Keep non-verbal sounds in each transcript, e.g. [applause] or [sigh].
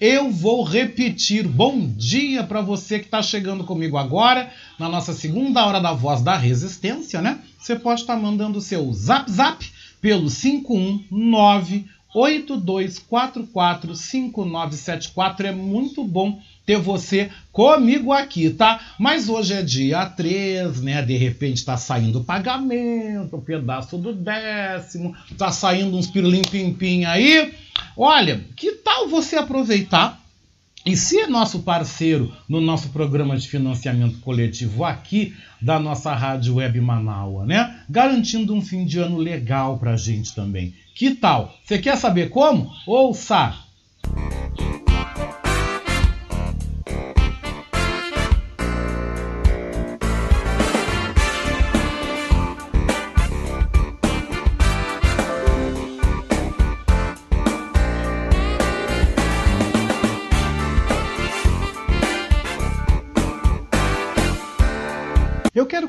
eu vou repetir. Bom dia para você que está chegando comigo agora, na nossa segunda hora da Voz da Resistência, né? Você pode estar tá mandando o seu zap zap pelo 519 82445974. É muito bom ter você comigo aqui, tá? Mas hoje é dia 3, né? De repente tá saindo o pagamento, um pedaço do décimo, tá saindo uns pirlim pim pim aí. Olha, que tal você aproveitar e ser nosso parceiro no nosso programa de financiamento coletivo aqui da nossa rádio web Manaua, né? Garantindo um fim de ano legal pra gente também. Que tal? Você quer saber como? Ouça!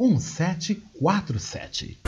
1747.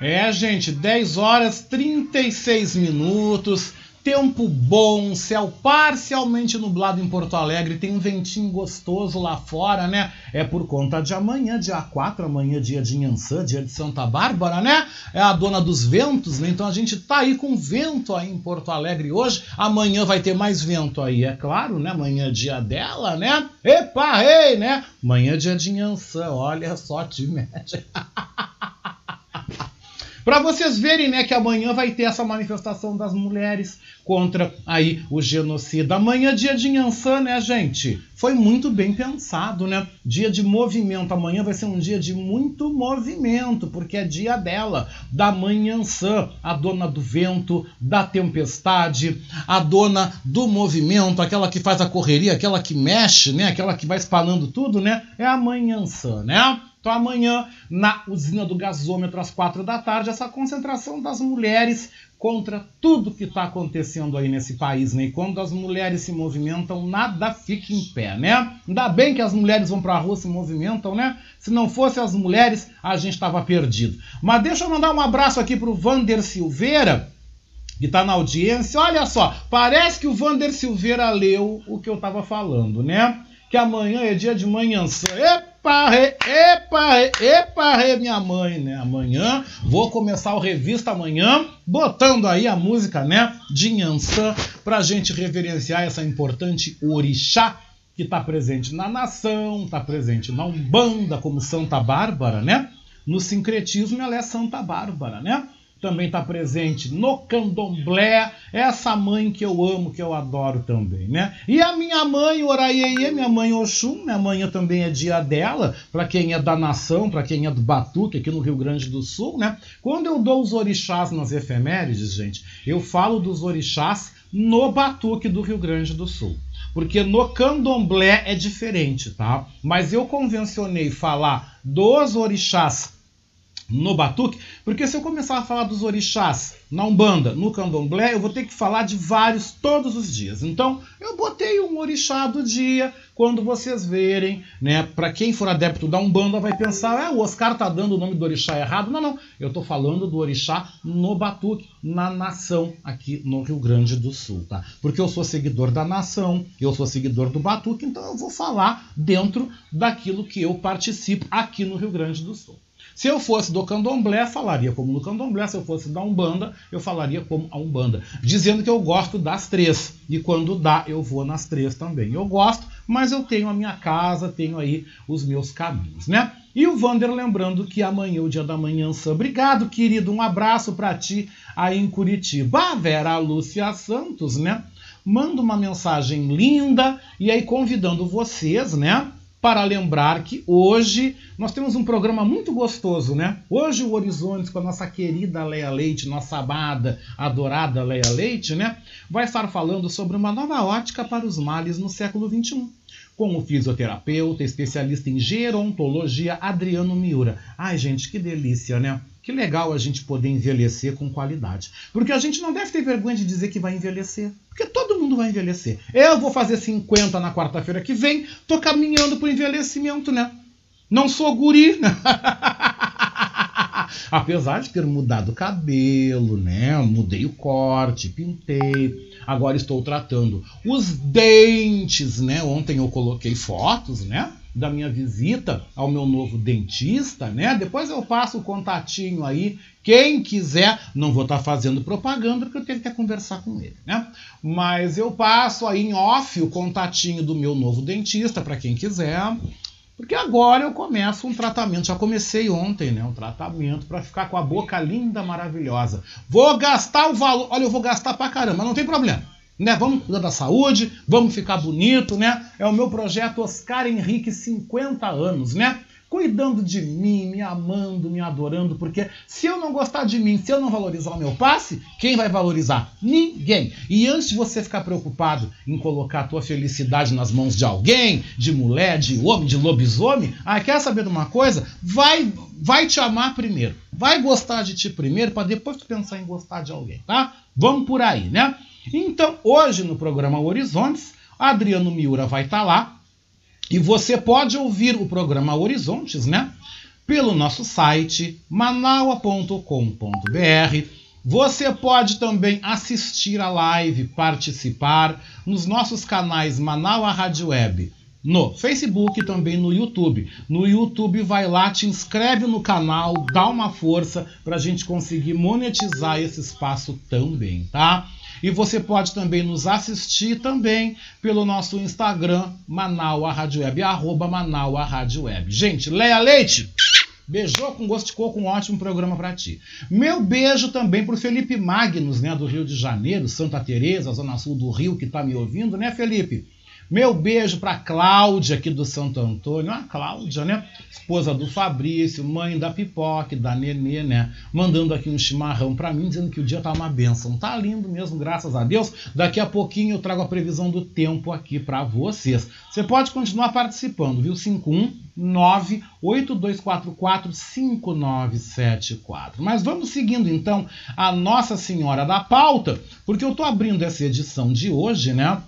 É, gente, 10 horas 36 minutos tempo bom, céu parcialmente nublado em Porto Alegre, tem um ventinho gostoso lá fora, né? É por conta de amanhã, dia 4, amanhã dia de Inhansã, dia de Santa Bárbara, né? É a dona dos ventos, né? Então a gente tá aí com vento aí em Porto Alegre hoje, amanhã vai ter mais vento aí, é claro, né? Amanhã é dia dela, né? Epa, ei, né? Amanhã é dia de Inhansã, olha só, te mete. [laughs] Para vocês verem, né, que amanhã vai ter essa manifestação das mulheres contra aí o genocida. Amanhã é dia de Nhançã, né, gente? Foi muito bem pensado, né? Dia de movimento. Amanhã vai ser um dia de muito movimento, porque é dia dela, da mãe a dona do vento, da tempestade, a dona do movimento, aquela que faz a correria, aquela que mexe, né? Aquela que vai espanando tudo, né? É a mãe né? Então, amanhã, na usina do gasômetro, às quatro da tarde, essa concentração das mulheres contra tudo que está acontecendo aí nesse país, né? E quando as mulheres se movimentam, nada fica em pé, né? Ainda bem que as mulheres vão para a rua se movimentam, né? Se não fossem as mulheres, a gente estava perdido. Mas deixa eu mandar um abraço aqui para o Vander Silveira, que está na audiência. Olha só, parece que o Vander Silveira leu o que eu estava falando, né? Que amanhã é dia de manhã. Epa! Epa, re, epa, re, epa, re, minha mãe, né? Amanhã vou começar o revista amanhã, botando aí a música, né, de Nhançã, pra gente reverenciar essa importante orixá que está presente na nação, está presente na Umbanda como Santa Bárbara, né? No sincretismo ela é Santa Bárbara, né? Também está presente no candomblé, essa mãe que eu amo, que eu adoro também, né? E a minha mãe, Oraiê, minha mãe Oxum, minha mãe também é dia dela, para quem é da nação, para quem é do Batuque, aqui no Rio Grande do Sul, né? Quando eu dou os orixás nas efemérides, gente, eu falo dos orixás no Batuque do Rio Grande do Sul. Porque no candomblé é diferente, tá? Mas eu convencionei falar dos orixás no batuque, porque se eu começar a falar dos orixás na Umbanda, no Candomblé, eu vou ter que falar de vários todos os dias. Então, eu botei um orixá do dia, quando vocês verem, né, para quem for adepto da Umbanda vai pensar, é, o Oscar tá dando o nome do orixá errado. Não, não, eu tô falando do orixá no batuque, na nação, aqui no Rio Grande do Sul, tá? Porque eu sou seguidor da nação, eu sou seguidor do batuque, então eu vou falar dentro daquilo que eu participo aqui no Rio Grande do Sul. Se eu fosse do candomblé, falaria como no candomblé. Se eu fosse da Umbanda, eu falaria como a Umbanda. Dizendo que eu gosto das três. E quando dá, eu vou nas três também. Eu gosto, mas eu tenho a minha casa, tenho aí os meus caminhos, né? E o Vander lembrando que amanhã é o dia da manhã. Obrigado, querido. Um abraço para ti aí em Curitiba. A Vera Lúcia Santos, né? Manda uma mensagem linda e aí convidando vocês, né? Para lembrar que hoje nós temos um programa muito gostoso, né? Hoje o Horizontes com a nossa querida Leia Leite, nossa amada, adorada Leia Leite, né? Vai estar falando sobre uma nova ótica para os males no século XXI. Com o fisioterapeuta, especialista em gerontologia, Adriano Miura. Ai, gente, que delícia, né? Que legal a gente poder envelhecer com qualidade. Porque a gente não deve ter vergonha de dizer que vai envelhecer. Porque todo mundo vai envelhecer. Eu vou fazer 50 na quarta-feira que vem, tô caminhando pro envelhecimento, né? Não sou guri. Né? [laughs] Apesar de ter mudado o cabelo, né? Mudei o corte, pintei. Agora estou tratando os dentes, né? Ontem eu coloquei fotos, né? Da minha visita ao meu novo dentista, né? Depois eu passo o contatinho aí. Quem quiser, não vou estar tá fazendo propaganda porque eu tenho que conversar com ele, né? Mas eu passo aí em off o contatinho do meu novo dentista para quem quiser. Porque agora eu começo um tratamento, já comecei ontem, né? Um tratamento para ficar com a boca linda, maravilhosa. Vou gastar o valor, olha, eu vou gastar pra caramba, não tem problema né? Vamos cuidar da saúde, vamos ficar bonito, né? É o meu projeto Oscar Henrique 50 anos, né? Cuidando de mim, me amando, me adorando, porque se eu não gostar de mim, se eu não valorizar o meu passe, quem vai valorizar? Ninguém. E antes de você ficar preocupado em colocar a tua felicidade nas mãos de alguém, de mulher, de homem, de lobisomem, ah, quer saber de uma coisa? Vai, vai te amar primeiro. Vai gostar de ti primeiro, para depois tu pensar em gostar de alguém, tá? Vamos por aí, né? Então, hoje no programa Horizontes, Adriano Miura vai estar tá lá e você pode ouvir o programa Horizontes, né? Pelo nosso site manaua.com.br. Você pode também assistir a live, participar nos nossos canais Manaua Rádio Web, no Facebook e também no YouTube. No YouTube, vai lá, te inscreve no canal, dá uma força para a gente conseguir monetizar esse espaço também, tá? E você pode também nos assistir também pelo nosso Instagram, Manaua Rádio Web, arroba Manaua Rádio Web. Gente, Leia Leite! Beijou com gosto de coco, um ótimo programa para ti. Meu beijo também pro Felipe Magnus, né, do Rio de Janeiro, Santa Teresa, Zona Sul do Rio, que tá me ouvindo, né, Felipe? Meu beijo para Cláudia aqui do Santo Antônio. A Cláudia, né? Esposa do Fabrício, mãe da Pipoque, da Nenê, né? Mandando aqui um chimarrão para mim, dizendo que o dia tá uma benção. Tá lindo mesmo, graças a Deus. Daqui a pouquinho eu trago a previsão do tempo aqui para vocês. Você pode continuar participando, viu? 519 8244 5974. Mas vamos seguindo então a Nossa Senhora da Pauta, porque eu tô abrindo essa edição de hoje, né?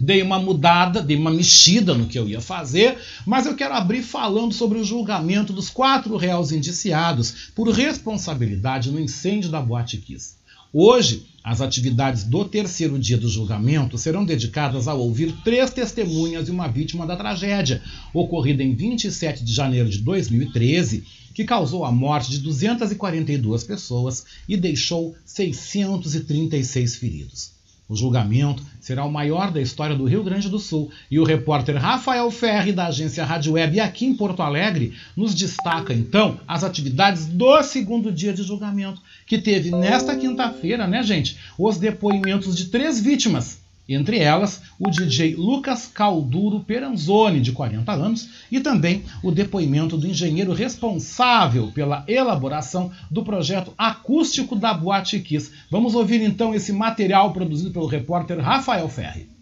Dei uma mudada, dei uma mexida no que eu ia fazer, mas eu quero abrir falando sobre o julgamento dos quatro réus indiciados por responsabilidade no incêndio da Boate Kiss. Hoje, as atividades do terceiro dia do julgamento serão dedicadas a ouvir três testemunhas e uma vítima da tragédia, ocorrida em 27 de janeiro de 2013, que causou a morte de 242 pessoas e deixou 636 feridos. O julgamento será o maior da história do Rio Grande do Sul. E o repórter Rafael Ferri, da agência Rádio Web aqui em Porto Alegre, nos destaca então as atividades do segundo dia de julgamento, que teve nesta quinta-feira, né, gente, os depoimentos de três vítimas entre elas o DJ Lucas Calduro Peranzoni, de 40 anos, e também o depoimento do engenheiro responsável pela elaboração do projeto acústico da Boate Kiss. Vamos ouvir então esse material produzido pelo repórter Rafael Ferri.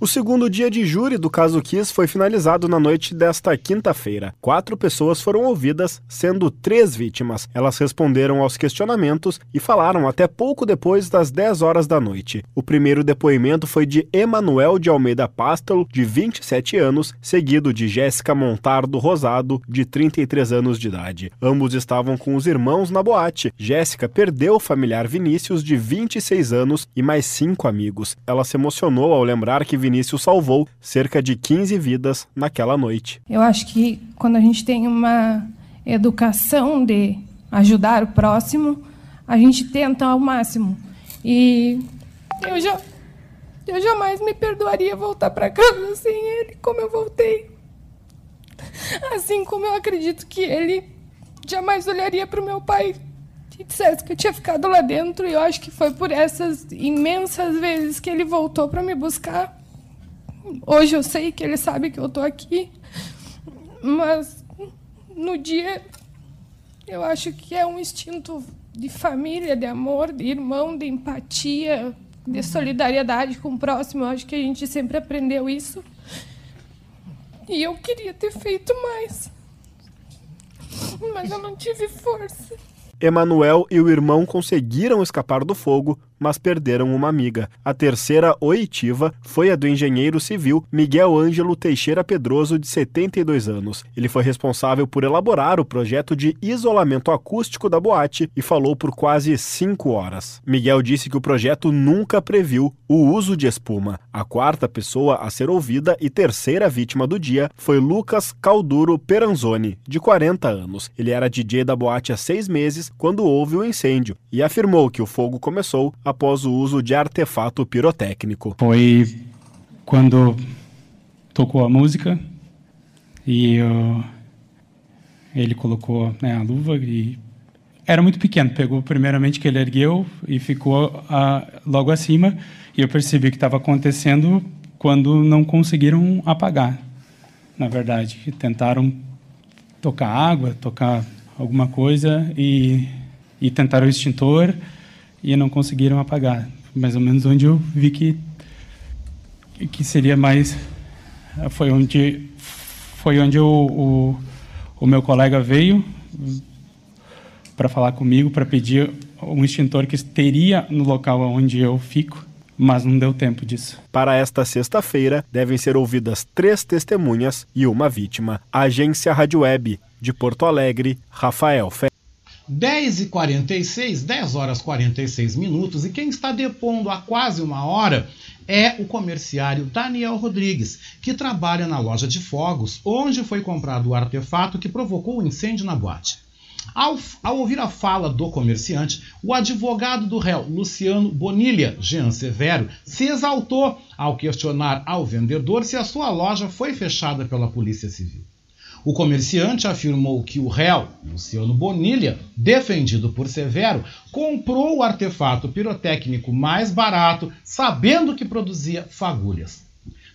O segundo dia de júri do caso Kiss foi finalizado na noite desta quinta-feira. Quatro pessoas foram ouvidas, sendo três vítimas. Elas responderam aos questionamentos e falaram até pouco depois das 10 horas da noite. O primeiro depoimento foi de Emanuel de Almeida Pastel, de 27 anos, seguido de Jéssica Montardo Rosado, de 33 anos de idade. Ambos estavam com os irmãos na boate. Jéssica perdeu o familiar Vinícius, de 26 anos, e mais cinco amigos. Ela se emocionou ao lembrar que Vinícius salvou cerca de 15 vidas naquela noite. Eu acho que quando a gente tem uma educação de ajudar o próximo, a gente tenta ao máximo. E eu já eu jamais me perdoaria voltar para casa sem ele, como eu voltei. Assim como eu acredito que ele jamais olharia para o meu pai e dissesse que eu tinha ficado lá dentro. E eu acho que foi por essas imensas vezes que ele voltou para me buscar. Hoje eu sei que ele sabe que eu estou aqui, mas no dia eu acho que é um instinto de família, de amor, de irmão, de empatia, de solidariedade com o próximo. Eu acho que a gente sempre aprendeu isso. E eu queria ter feito mais. Mas eu não tive força. Emanuel e o irmão conseguiram escapar do fogo, mas perderam uma amiga. A terceira oitiva foi a do engenheiro civil Miguel Ângelo Teixeira Pedroso, de 72 anos. Ele foi responsável por elaborar o projeto de isolamento acústico da boate e falou por quase cinco horas. Miguel disse que o projeto nunca previu o uso de espuma. A quarta pessoa a ser ouvida e terceira vítima do dia foi Lucas Calduro Peranzoni, de 40 anos. Ele era DJ da boate há seis meses quando houve o incêndio e afirmou que o fogo começou após o uso de artefato pirotécnico. Foi quando tocou a música e uh, ele colocou né, a luva e era muito pequeno. Pegou primeiramente que ele ergueu e ficou uh, logo acima e eu percebi que estava acontecendo quando não conseguiram apagar. Na verdade, tentaram tocar água, tocar alguma coisa e, e tentaram o extintor e não conseguiram apagar. Mais ou menos onde eu vi que que seria mais foi onde foi onde o, o, o meu colega veio para falar comigo para pedir um extintor que teria no local onde eu fico mas não deu tempo disso. Para esta sexta-feira, devem ser ouvidas três testemunhas e uma vítima. Agência Rádio Web, de Porto Alegre, Rafael Fe 10 e 46, 10 horas 46 minutos, e quem está depondo há quase uma hora é o comerciário Daniel Rodrigues, que trabalha na loja de fogos, onde foi comprado o artefato que provocou o incêndio na boate. Ao, ao, ouvir a fala do comerciante, o advogado do réu, Luciano Bonilha, Jean Severo, se exaltou ao questionar ao vendedor se a sua loja foi fechada pela Polícia Civil. O comerciante afirmou que o réu, Luciano Bonilha, defendido por Severo, comprou o artefato pirotécnico mais barato, sabendo que produzia fagulhas.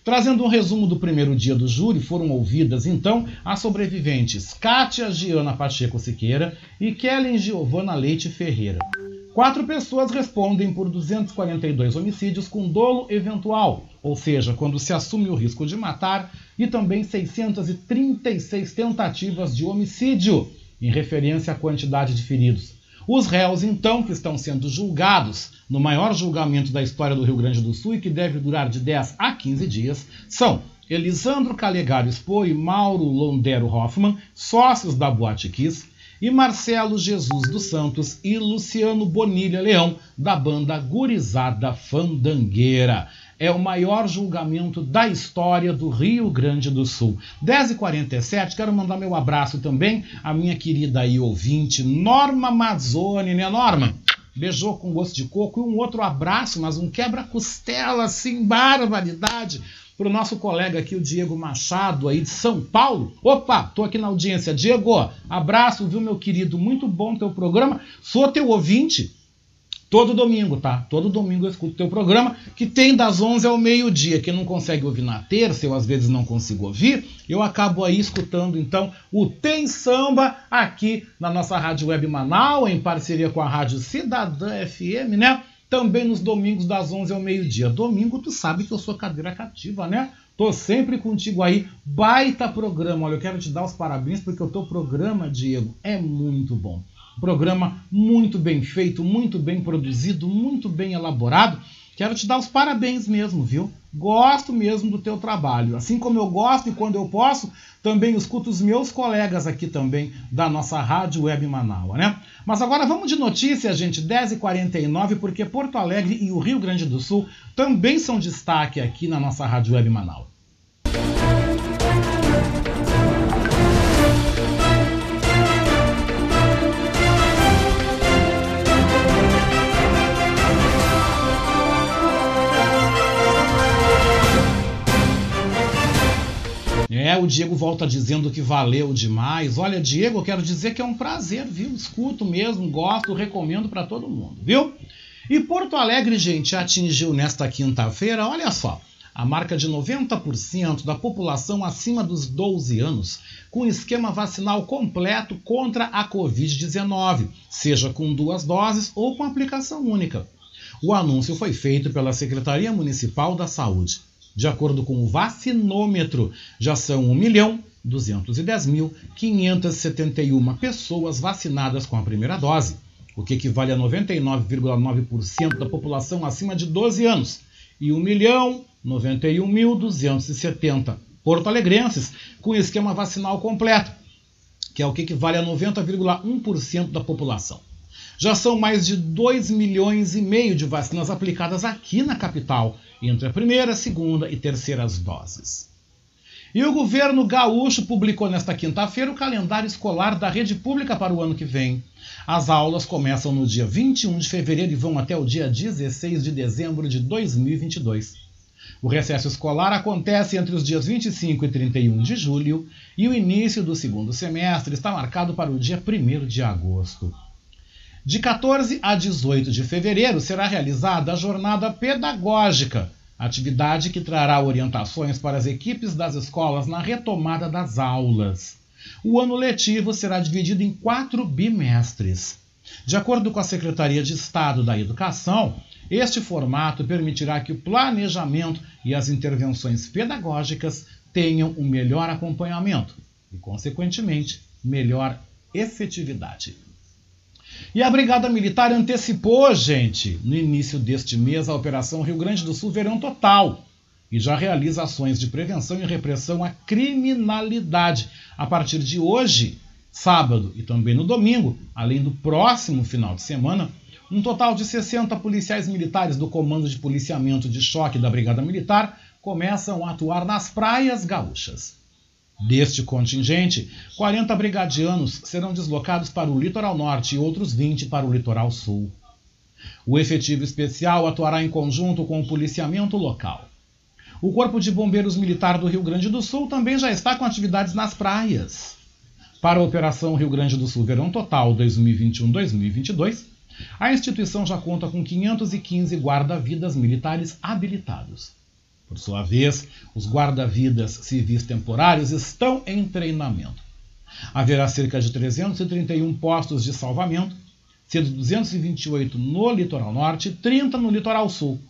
Trazendo um resumo do primeiro dia do júri, foram ouvidas então as sobreviventes Kátia Giana Pacheco Siqueira e Kellen Giovana Leite Ferreira. Quatro pessoas respondem por 242 homicídios com dolo eventual, ou seja, quando se assume o risco de matar, e também 636 tentativas de homicídio, em referência à quantidade de feridos. Os réus, então, que estão sendo julgados no maior julgamento da história do Rio Grande do Sul e que deve durar de 10 a 15 dias, são Elisandro Calegaro Expo e Mauro Londero Hoffman, sócios da Boate Kiss, e Marcelo Jesus dos Santos e Luciano Bonilha Leão, da banda Gurizada Fandangueira. É o maior julgamento da história do Rio Grande do Sul. 10h47, quero mandar meu abraço também à minha querida e ouvinte Norma Mazzoni, né, Norma? Beijou com gosto de coco e um outro abraço, mas um quebra-costela, assim, barbaridade para o nosso colega aqui, o Diego Machado, aí de São Paulo. Opa, tô aqui na audiência. Diego, abraço, viu, meu querido? Muito bom teu programa. Sou teu ouvinte todo domingo, tá? Todo domingo eu escuto teu programa, que tem das 11 ao meio-dia. Quem não consegue ouvir na terça, eu às vezes não consigo ouvir, eu acabo aí escutando então o Tem Samba aqui na nossa Rádio Web Manaus, em parceria com a Rádio Cidadã FM, né? Também nos domingos das 11 ao meio-dia. Domingo, tu sabe que eu sou cadeira cativa, né? Tô sempre contigo aí. Baita programa. Olha, eu quero te dar os parabéns porque o teu programa, Diego, é muito bom. Programa muito bem feito, muito bem produzido, muito bem elaborado. Quero te dar os parabéns mesmo, viu? Gosto mesmo do teu trabalho. Assim como eu gosto e quando eu posso, também escuto os meus colegas aqui também da nossa Rádio Web Manaus, né? Mas agora vamos de notícia, gente, 10h49, porque Porto Alegre e o Rio Grande do Sul também são destaque aqui na nossa Rádio Web Manaus. É, o Diego volta dizendo que valeu demais. Olha, Diego, eu quero dizer que é um prazer, viu? Escuto mesmo, gosto, recomendo para todo mundo, viu? E Porto Alegre, gente, atingiu nesta quinta-feira, olha só, a marca de 90% da população acima dos 12 anos com esquema vacinal completo contra a Covid-19, seja com duas doses ou com aplicação única. O anúncio foi feito pela Secretaria Municipal da Saúde. De acordo com o vacinômetro, já são 1.210.571 pessoas vacinadas com a primeira dose, o que equivale a 99,9% da população acima de 12 anos, e 1.091.270 porto-alegrenses com esquema vacinal completo, que é o que equivale a 90,1% da população. Já são mais de 2 milhões e meio de vacinas aplicadas aqui na capital, entre a primeira, segunda e terceiras doses. E o governo gaúcho publicou nesta quinta-feira o calendário escolar da rede pública para o ano que vem. As aulas começam no dia 21 de fevereiro e vão até o dia 16 de dezembro de 2022. O recesso escolar acontece entre os dias 25 e 31 de julho e o início do segundo semestre está marcado para o dia 1 de agosto. De 14 a 18 de fevereiro será realizada a Jornada Pedagógica, atividade que trará orientações para as equipes das escolas na retomada das aulas. O ano letivo será dividido em quatro bimestres. De acordo com a Secretaria de Estado da Educação, este formato permitirá que o planejamento e as intervenções pedagógicas tenham um melhor acompanhamento e, consequentemente, melhor efetividade. E a Brigada Militar antecipou, gente, no início deste mês, a Operação Rio Grande do Sul Verão Total e já realiza ações de prevenção e repressão à criminalidade. A partir de hoje, sábado e também no domingo, além do próximo final de semana, um total de 60 policiais militares do Comando de Policiamento de Choque da Brigada Militar começam a atuar nas praias gaúchas. Deste contingente, 40 brigadianos serão deslocados para o litoral norte e outros 20 para o litoral sul. O efetivo especial atuará em conjunto com o policiamento local. O Corpo de Bombeiros Militar do Rio Grande do Sul também já está com atividades nas praias. Para a Operação Rio Grande do Sul Verão Total 2021-2022, a instituição já conta com 515 guarda-vidas militares habilitados. Por sua vez, os guarda-vidas civis temporários estão em treinamento. Haverá cerca de 331 postos de salvamento, sendo 228 no litoral norte e 30 no litoral sul,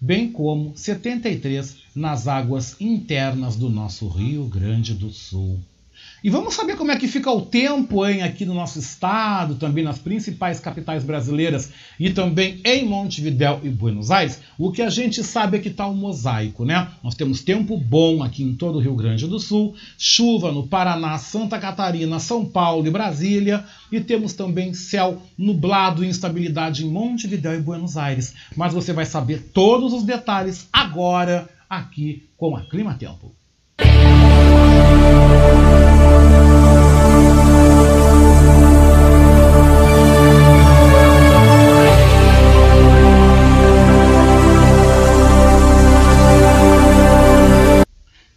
bem como 73 nas águas internas do nosso Rio Grande do Sul. E vamos saber como é que fica o tempo hein, aqui no nosso estado, também nas principais capitais brasileiras e também em Montevidéu e Buenos Aires. O que a gente sabe é que está um mosaico, né? Nós temos tempo bom aqui em todo o Rio Grande do Sul, chuva no Paraná, Santa Catarina, São Paulo e Brasília, e temos também céu nublado e instabilidade em Montevidéu e Buenos Aires. Mas você vai saber todos os detalhes agora aqui com a Clima Tempo.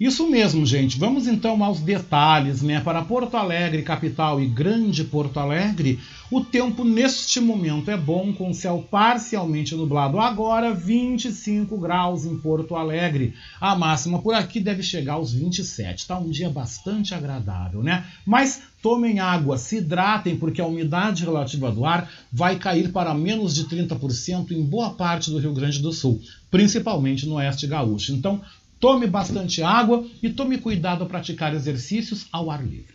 Isso mesmo, gente. Vamos então aos detalhes, né? Para Porto Alegre, capital e Grande Porto Alegre, o tempo neste momento é bom, com céu parcialmente nublado. Agora, 25 graus em Porto Alegre. A máxima por aqui deve chegar aos 27. Tá um dia bastante agradável, né? Mas tomem água, se hidratem, porque a umidade relativa do ar vai cair para menos de 30% em boa parte do Rio Grande do Sul, principalmente no oeste gaúcho. Então, Tome bastante água e tome cuidado ao praticar exercícios ao ar livre.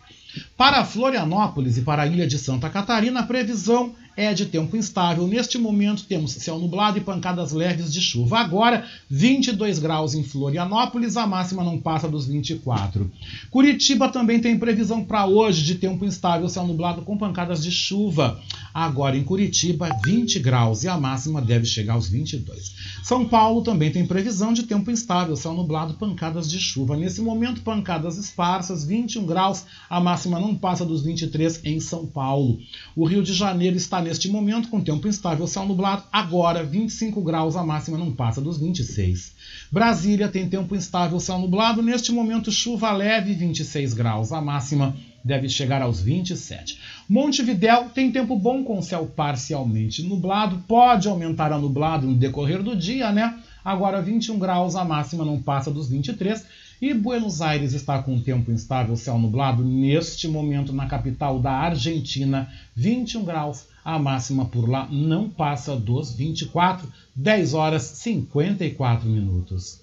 Para Florianópolis e para a ilha de Santa Catarina, a previsão é de tempo instável. Neste momento temos céu nublado e pancadas leves de chuva. Agora, 22 graus em Florianópolis, a máxima não passa dos 24. Curitiba também tem previsão para hoje de tempo instável, céu nublado com pancadas de chuva. Agora em Curitiba, 20 graus e a máxima deve chegar aos 22. São Paulo também tem previsão de tempo instável, céu nublado, pancadas de chuva. Nesse momento, pancadas esparsas, 21 graus, a máxima não passa dos 23 em São Paulo. O Rio de Janeiro está neste momento com tempo instável, céu nublado, agora 25 graus, a máxima não passa dos 26. Brasília tem tempo instável, céu nublado, neste momento chuva leve, 26 graus, a máxima deve chegar aos 27. Montevidéu tem tempo bom com céu parcialmente nublado, pode aumentar a nublado no decorrer do dia, né? Agora 21 graus, a máxima não passa dos 23. E Buenos Aires está com tempo instável, céu nublado, neste momento na capital da Argentina, 21 graus. A máxima por lá não passa dos 24, 10 horas 54 minutos.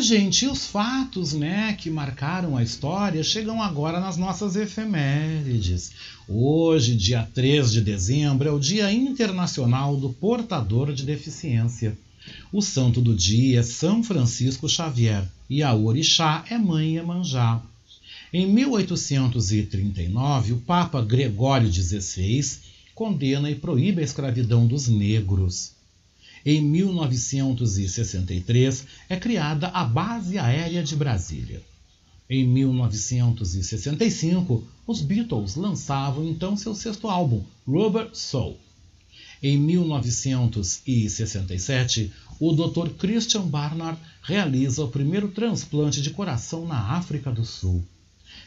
Gente, os fatos né, que marcaram a história chegam agora nas nossas efemérides. Hoje, dia 3 de dezembro, é o Dia Internacional do Portador de Deficiência. O santo do dia é São Francisco Xavier e a orixá é Mãe Emanjá. Em 1839, o Papa Gregório XVI condena e proíbe a escravidão dos negros. Em 1963 é criada a Base Aérea de Brasília. Em 1965, os Beatles lançavam então seu sexto álbum, Rubber Soul. Em 1967, o Dr. Christian Barnard realiza o primeiro transplante de coração na África do Sul.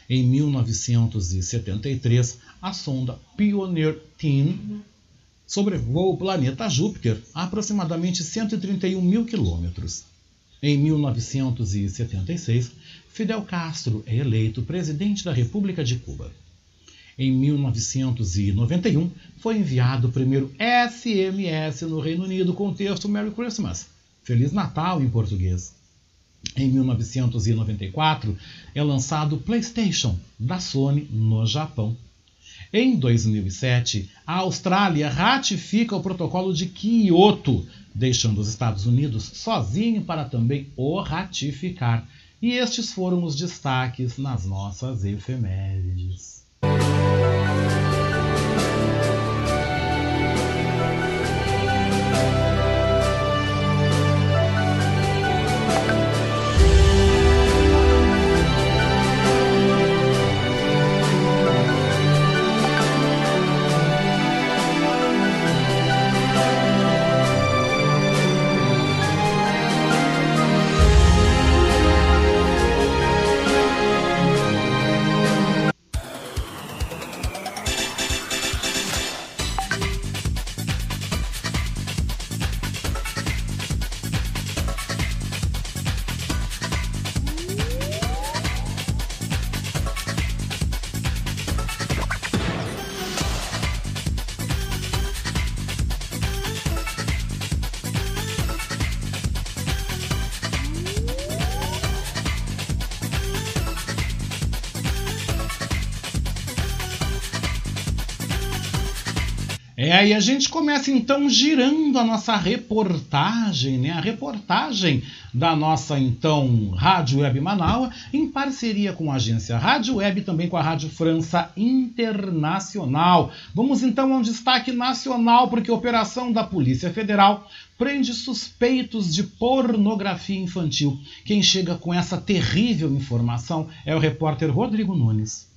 Em 1973, a sonda Pioneer Team sobrevoa o planeta Júpiter a aproximadamente 131 mil quilômetros. Em 1976, Fidel Castro é eleito presidente da República de Cuba. Em 1991, foi enviado o primeiro SMS no Reino Unido com o texto Merry Christmas, Feliz Natal em português. Em 1994, é lançado o PlayStation da Sony no Japão. Em 2007, a Austrália ratifica o protocolo de Kyoto, deixando os Estados Unidos sozinho para também o ratificar. E estes foram os destaques nas nossas efemérides. E a gente começa então girando a nossa reportagem, né? A reportagem da nossa então Rádio Web Manaus, em parceria com a agência Rádio Web e também com a Rádio França Internacional. Vamos então a um destaque nacional, porque a operação da Polícia Federal prende suspeitos de pornografia infantil. Quem chega com essa terrível informação é o repórter Rodrigo Nunes.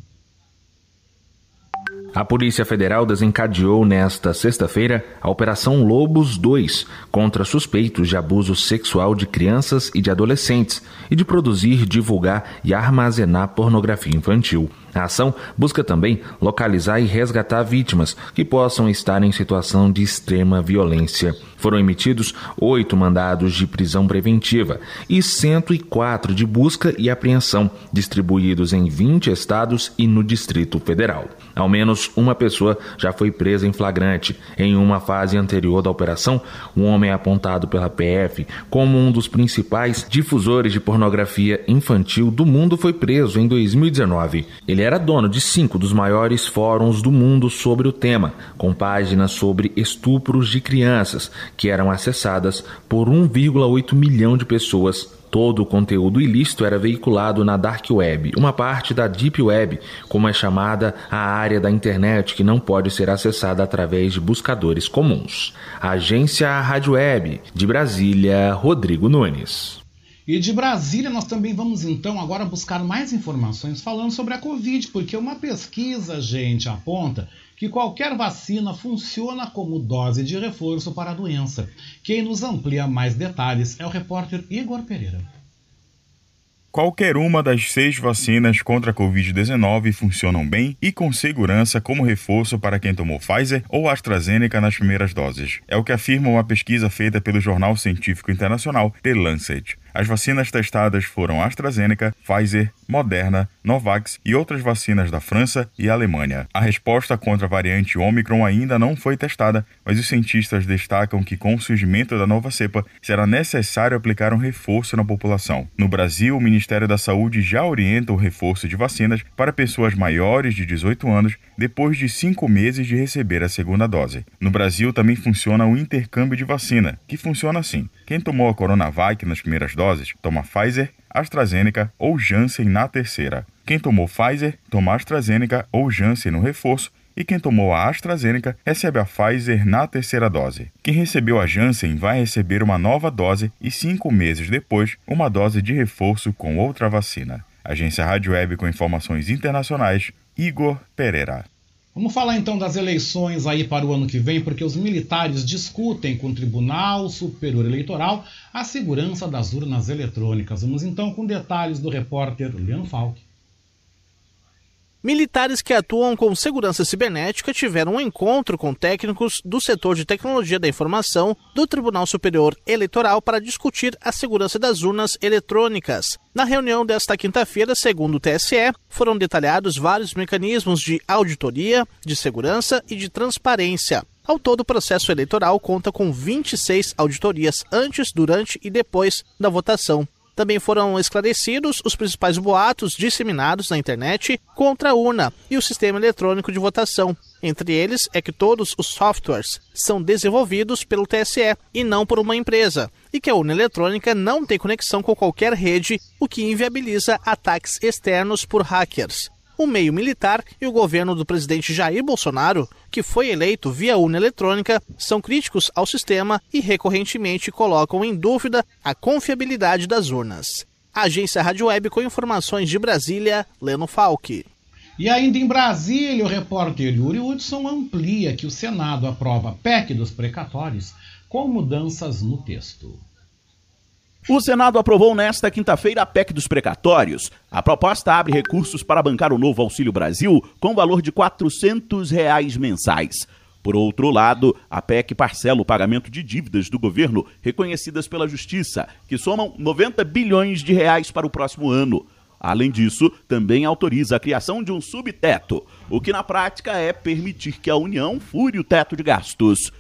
A Polícia Federal desencadeou nesta sexta-feira a Operação Lobos 2 contra suspeitos de abuso sexual de crianças e de adolescentes e de produzir, divulgar e armazenar pornografia infantil. A ação busca também localizar e resgatar vítimas que possam estar em situação de extrema violência. Foram emitidos oito mandados de prisão preventiva e 104 de busca e apreensão, distribuídos em 20 estados e no Distrito Federal. Ao menos uma pessoa já foi presa em flagrante. Em uma fase anterior da operação, um homem apontado pela PF como um dos principais difusores de pornografia infantil do mundo foi preso em 2019. Ele era dono de cinco dos maiores fóruns do mundo sobre o tema, com páginas sobre estupros de crianças, que eram acessadas por 1,8 milhão de pessoas Todo o conteúdo ilícito era veiculado na Dark Web, uma parte da Deep Web, como é chamada a área da internet que não pode ser acessada através de buscadores comuns. Agência Rádio Web, de Brasília, Rodrigo Nunes. E de Brasília, nós também vamos então agora buscar mais informações falando sobre a Covid, porque uma pesquisa, gente, aponta que qualquer vacina funciona como dose de reforço para a doença. Quem nos amplia mais detalhes é o repórter Igor Pereira. Qualquer uma das seis vacinas contra a Covid-19 funcionam bem e com segurança como reforço para quem tomou Pfizer ou AstraZeneca nas primeiras doses. É o que afirma uma pesquisa feita pelo jornal científico internacional The Lancet. As vacinas testadas foram AstraZeneca, Pfizer, Moderna, Novax e outras vacinas da França e Alemanha. A resposta contra a variante Omicron ainda não foi testada, mas os cientistas destacam que com o surgimento da nova cepa será necessário aplicar um reforço na população. No Brasil, o Ministério da Saúde já orienta o reforço de vacinas para pessoas maiores de 18 anos depois de cinco meses de receber a segunda dose. No Brasil também funciona o intercâmbio de vacina, que funciona assim. Quem tomou a Coronavac nas primeiras doses, toma Pfizer, AstraZeneca ou Janssen na terceira. Quem tomou Pfizer, toma AstraZeneca ou Janssen no reforço e quem tomou a AstraZeneca recebe a Pfizer na terceira dose. Quem recebeu a Janssen vai receber uma nova dose e cinco meses depois uma dose de reforço com outra vacina. Agência Rádio Web com informações internacionais, Igor Pereira. Vamos falar então das eleições aí para o ano que vem, porque os militares discutem com o Tribunal Superior Eleitoral a segurança das urnas eletrônicas. Vamos então com detalhes do repórter Leandro Falck. Militares que atuam com segurança cibernética tiveram um encontro com técnicos do setor de tecnologia da informação do Tribunal Superior Eleitoral para discutir a segurança das urnas eletrônicas. Na reunião desta quinta-feira, segundo o TSE, foram detalhados vários mecanismos de auditoria, de segurança e de transparência. Ao todo, o processo eleitoral conta com 26 auditorias antes, durante e depois da votação. Também foram esclarecidos os principais boatos disseminados na internet contra a urna e o sistema eletrônico de votação. Entre eles é que todos os softwares são desenvolvidos pelo TSE e não por uma empresa, e que a urna eletrônica não tem conexão com qualquer rede, o que inviabiliza ataques externos por hackers o meio militar e o governo do presidente Jair Bolsonaro, que foi eleito via urna eletrônica, são críticos ao sistema e recorrentemente colocam em dúvida a confiabilidade das urnas. Agência Rádio Web com informações de Brasília, Leno Falck. E ainda em Brasília, o repórter Yuri Hudson amplia que o Senado aprova PEC dos precatórios com mudanças no texto. O Senado aprovou nesta quinta-feira a PEC dos precatórios. A proposta abre recursos para bancar o novo Auxílio Brasil com valor de 400 reais mensais. Por outro lado, a PEC parcela o pagamento de dívidas do governo reconhecidas pela Justiça, que somam 90 bilhões de reais para o próximo ano. Além disso, também autoriza a criação de um subteto, o que na prática é permitir que a União fure o teto de gastos.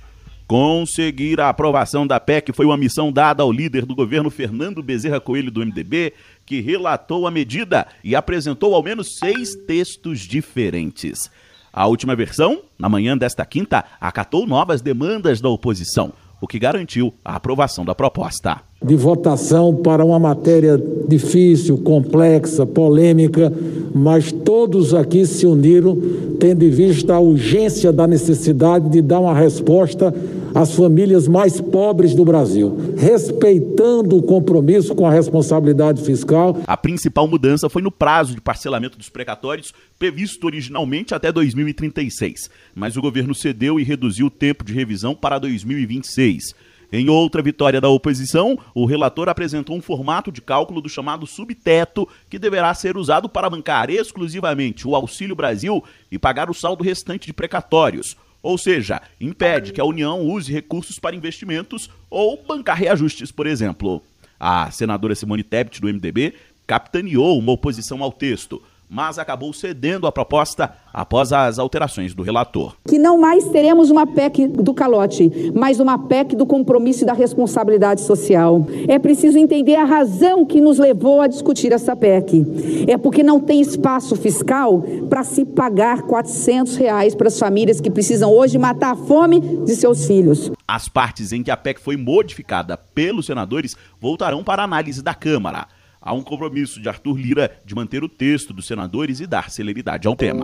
Conseguir a aprovação da PEC foi uma missão dada ao líder do governo Fernando Bezerra Coelho do MDB, que relatou a medida e apresentou ao menos seis textos diferentes. A última versão, na manhã desta quinta, acatou novas demandas da oposição, o que garantiu a aprovação da proposta. De votação para uma matéria difícil, complexa, polêmica, mas todos aqui se uniram, tendo em vista a urgência da necessidade de dar uma resposta às famílias mais pobres do Brasil, respeitando o compromisso com a responsabilidade fiscal. A principal mudança foi no prazo de parcelamento dos precatórios, previsto originalmente até 2036, mas o governo cedeu e reduziu o tempo de revisão para 2026. Em outra vitória da oposição, o relator apresentou um formato de cálculo do chamado subteto, que deverá ser usado para bancar exclusivamente o Auxílio Brasil e pagar o saldo restante de precatórios. Ou seja, impede que a União use recursos para investimentos ou bancar reajustes, por exemplo. A senadora Simone Tebet, do MDB, capitaneou uma oposição ao texto, mas acabou cedendo a proposta após as alterações do relator. Que não mais teremos uma PEC do calote, mas uma PEC do compromisso e da responsabilidade social. É preciso entender a razão que nos levou a discutir essa PEC. É porque não tem espaço fiscal para se pagar 400 reais para as famílias que precisam hoje matar a fome de seus filhos. As partes em que a PEC foi modificada pelos senadores voltarão para análise da Câmara há um compromisso de Arthur Lira de manter o texto dos senadores e dar celeridade ao tema.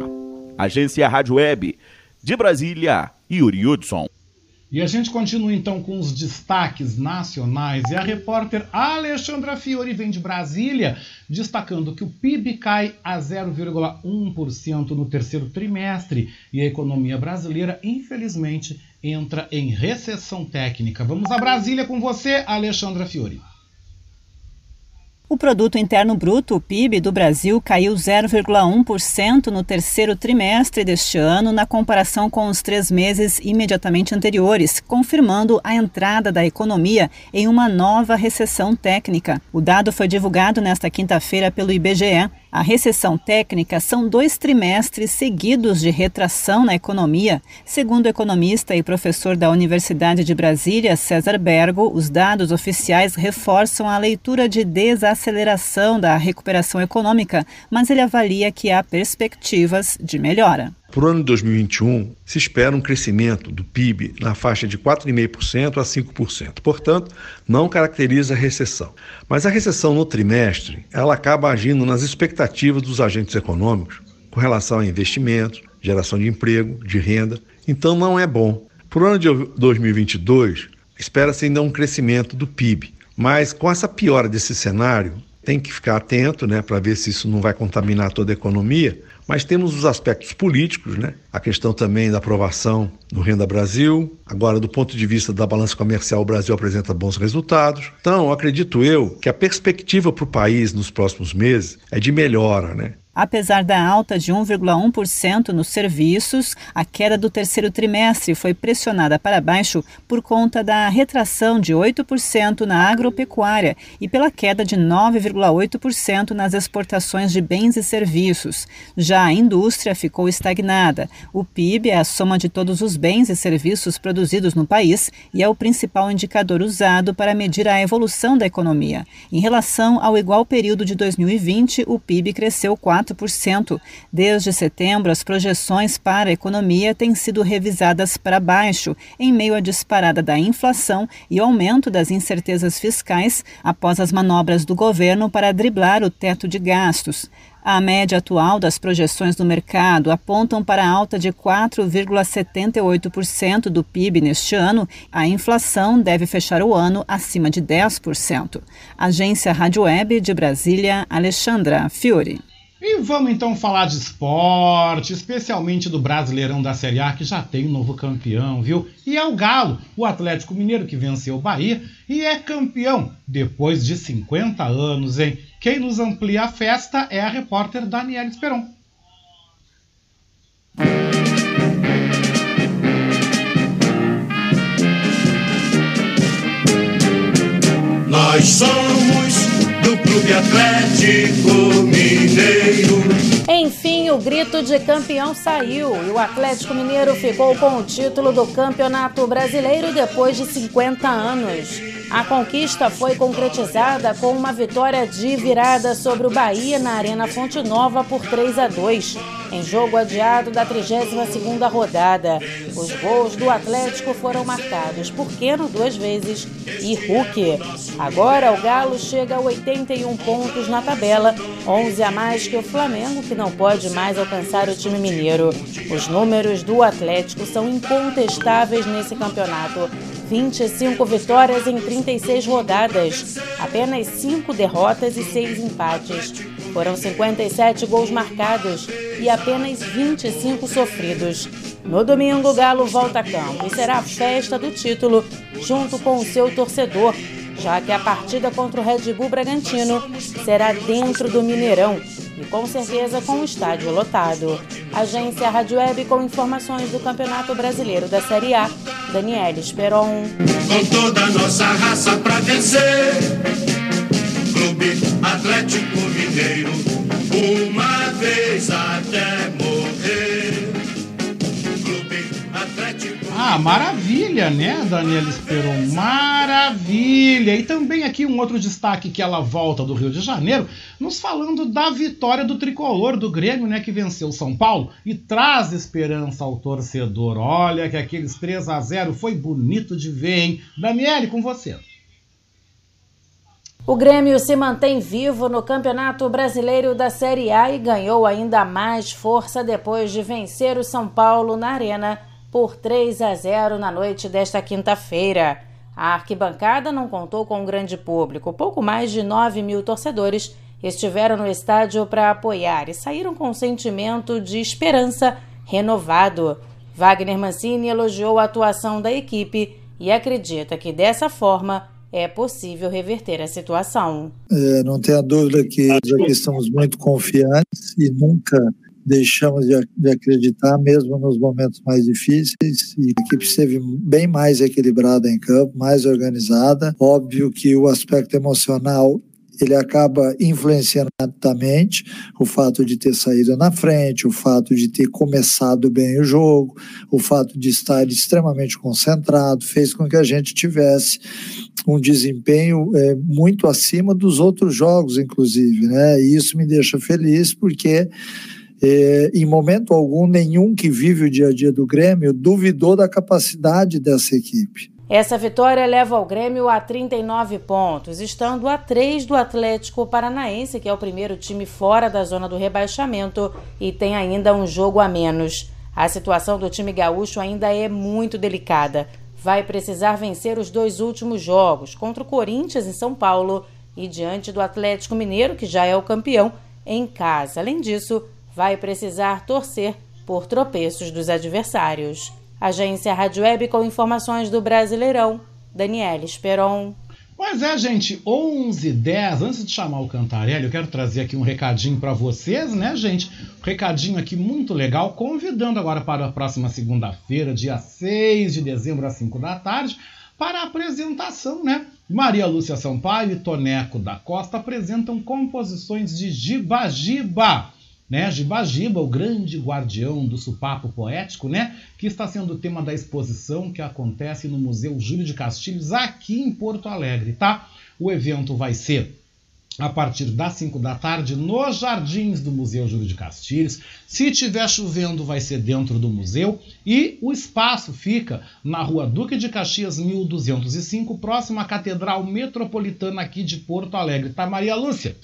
Agência Rádio Web, de Brasília, Yuri Hudson. E a gente continua então com os destaques nacionais. E a repórter Alexandra Fiori vem de Brasília, destacando que o PIB cai a 0,1% no terceiro trimestre e a economia brasileira, infelizmente, entra em recessão técnica. Vamos a Brasília com você, Alexandra Fiori. O produto interno bruto, o PIB do Brasil, caiu 0,1% no terceiro trimestre deste ano, na comparação com os três meses imediatamente anteriores, confirmando a entrada da economia em uma nova recessão técnica. O dado foi divulgado nesta quinta-feira pelo IBGE. A recessão técnica são dois trimestres seguidos de retração na economia. Segundo o economista e professor da Universidade de Brasília, César Bergo, os dados oficiais reforçam a leitura de desaceleração da recuperação econômica, mas ele avalia que há perspectivas de melhora. Para o ano de 2021, se espera um crescimento do PIB na faixa de 4,5% a 5%. Portanto, não caracteriza recessão. Mas a recessão no trimestre, ela acaba agindo nas expectativas dos agentes econômicos com relação a investimentos, geração de emprego, de renda. Então não é bom. Para o ano de 2022, espera-se ainda um crescimento do PIB. Mas com essa piora desse cenário, tem que ficar atento né, para ver se isso não vai contaminar toda a economia mas temos os aspectos políticos, né? a questão também da aprovação do Renda Brasil. Agora, do ponto de vista da balança comercial, o Brasil apresenta bons resultados. Então, acredito eu que a perspectiva para o país nos próximos meses é de melhora. Né? Apesar da alta de 1,1% nos serviços, a queda do terceiro trimestre foi pressionada para baixo por conta da retração de 8% na agropecuária e pela queda de 9,8% nas exportações de bens e serviços. Já a indústria ficou estagnada. O PIB é a soma de todos os bens e serviços produzidos no país e é o principal indicador usado para medir a evolução da economia. Em relação ao igual período de 2020, o PIB cresceu 4 4%. Desde setembro, as projeções para a economia têm sido revisadas para baixo, em meio à disparada da inflação e aumento das incertezas fiscais após as manobras do governo para driblar o teto de gastos. A média atual das projeções do mercado apontam para alta de 4,78% do PIB neste ano. A inflação deve fechar o ano acima de 10%. Agência Rádio Web de Brasília, Alexandra Fiore. E vamos então falar de esporte, especialmente do Brasileirão da Série A, que já tem um novo campeão, viu? E é o Galo, o Atlético Mineiro, que venceu o Bahia e é campeão depois de 50 anos, hein? Quem nos amplia a festa é a repórter Daniela Esperon. Nós somos Clube Atlético Mineiro. Enfim, o grito de campeão saiu e o Atlético Mineiro ficou com o título do Campeonato Brasileiro depois de 50 anos. A conquista foi concretizada com uma vitória de virada sobre o Bahia na Arena Fonte Nova por 3 a 2, em jogo adiado da 32ª rodada. Os gols do Atlético foram marcados por Keno duas vezes e Hulk. Agora o Galo chega a 81 pontos na tabela, 11 a mais que o Flamengo, que não pode mais alcançar o time mineiro. Os números do Atlético são incontestáveis nesse campeonato 25 vitórias em 36 rodadas, apenas 5 derrotas e 6 empates. Foram 57 gols marcados e apenas 25 sofridos. No domingo, o Galo volta a campo e será a festa do título junto com o seu torcedor, já que a partida contra o Red Bull Bragantino será dentro do Mineirão e com certeza com o estádio lotado. Agência Rádio Web com informações do Campeonato Brasileiro da Série A, Daniela Esperon. Com toda a nossa raça pra vencer, Clube Atlético Mineiro uma vez até morrer. Ah, maravilha, né, Daniela Esperon? Maravilha! E também aqui um outro destaque que ela volta do Rio de Janeiro, nos falando da vitória do tricolor do Grêmio, né, que venceu São Paulo e traz esperança ao torcedor. Olha que aqueles 3 a 0 foi bonito de ver, hein? Daniele, com você. O Grêmio se mantém vivo no Campeonato Brasileiro da Série A e ganhou ainda mais força depois de vencer o São Paulo na Arena por 3 a 0 na noite desta quinta-feira. A arquibancada não contou com um grande público. Pouco mais de 9 mil torcedores estiveram no estádio para apoiar e saíram com um sentimento de esperança renovado. Wagner Mancini elogiou a atuação da equipe e acredita que dessa forma é possível reverter a situação. É, não tenha dúvida que já estamos muito confiantes e nunca deixamos de, acreditar, mesmo nos momentos mais difíceis. E a equipe esteve bem mais equilibrada em campo, mais organizada. Óbvio que o aspecto emocional ele acaba influenciando mente o fato de ter saído na frente, o fato de ter começado bem o jogo, o fato de estar extremamente concentrado, fez com que a gente tivesse um desempenho é, muito acima dos outros jogos, inclusive, né? E isso me deixa feliz porque é, em momento algum, nenhum que vive o dia a dia do Grêmio duvidou da capacidade dessa equipe. Essa vitória leva o Grêmio a 39 pontos, estando a 3 do Atlético Paranaense, que é o primeiro time fora da zona do rebaixamento e tem ainda um jogo a menos. A situação do time gaúcho ainda é muito delicada. Vai precisar vencer os dois últimos jogos, contra o Corinthians em São Paulo e diante do Atlético Mineiro, que já é o campeão, em casa. Além disso, vai precisar torcer por tropeços dos adversários. Agência Rádio Web com informações do Brasileirão. Daniela Esperon. Pois é, gente, 11 10 Antes de chamar o Cantarelli, eu quero trazer aqui um recadinho para vocês, né, gente? Um recadinho aqui muito legal, convidando agora para a próxima segunda-feira, dia 6 de dezembro, às 5 da tarde, para a apresentação, né? Maria Lúcia Sampaio e Toneco da Costa apresentam composições de Giba Giba né? Giba o grande guardião do supapo poético, né? Que está sendo o tema da exposição que acontece no Museu Júlio de Castilhos, aqui em Porto Alegre, tá? O evento vai ser a partir das 5 da tarde nos jardins do Museu Júlio de Castilhos. Se tiver chovendo, vai ser dentro do museu. E o espaço fica na rua Duque de Caxias, 1205, próximo à Catedral Metropolitana aqui de Porto Alegre. Tá, Maria Lúcia?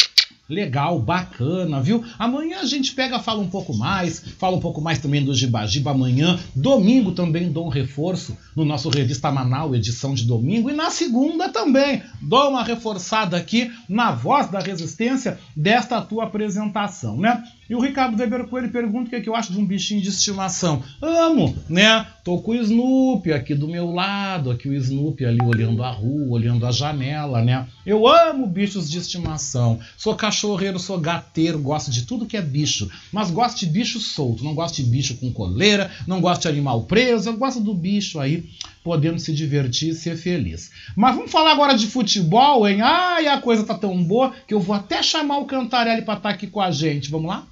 Legal, bacana, viu? Amanhã a gente pega, fala um pouco mais, fala um pouco mais também do Gibagiba amanhã. Domingo também dou um reforço no nosso Revista Manaus, edição de domingo. E na segunda também dou uma reforçada aqui na voz da resistência desta tua apresentação, né? E o Ricardo Weber Coelho pergunta o que, é que eu acho de um bichinho de estimação. Amo, né? Tô com o Snoopy aqui do meu lado, aqui o Snoopy ali olhando a rua, olhando a janela, né? Eu amo bichos de estimação. Sou cachorreiro, sou gateiro, gosto de tudo que é bicho. Mas gosto de bicho solto, não gosto de bicho com coleira, não gosto de animal preso, eu gosto do bicho aí podendo se divertir e ser feliz. Mas vamos falar agora de futebol, hein? Ai, a coisa tá tão boa que eu vou até chamar o Cantarelli para estar tá aqui com a gente. Vamos lá?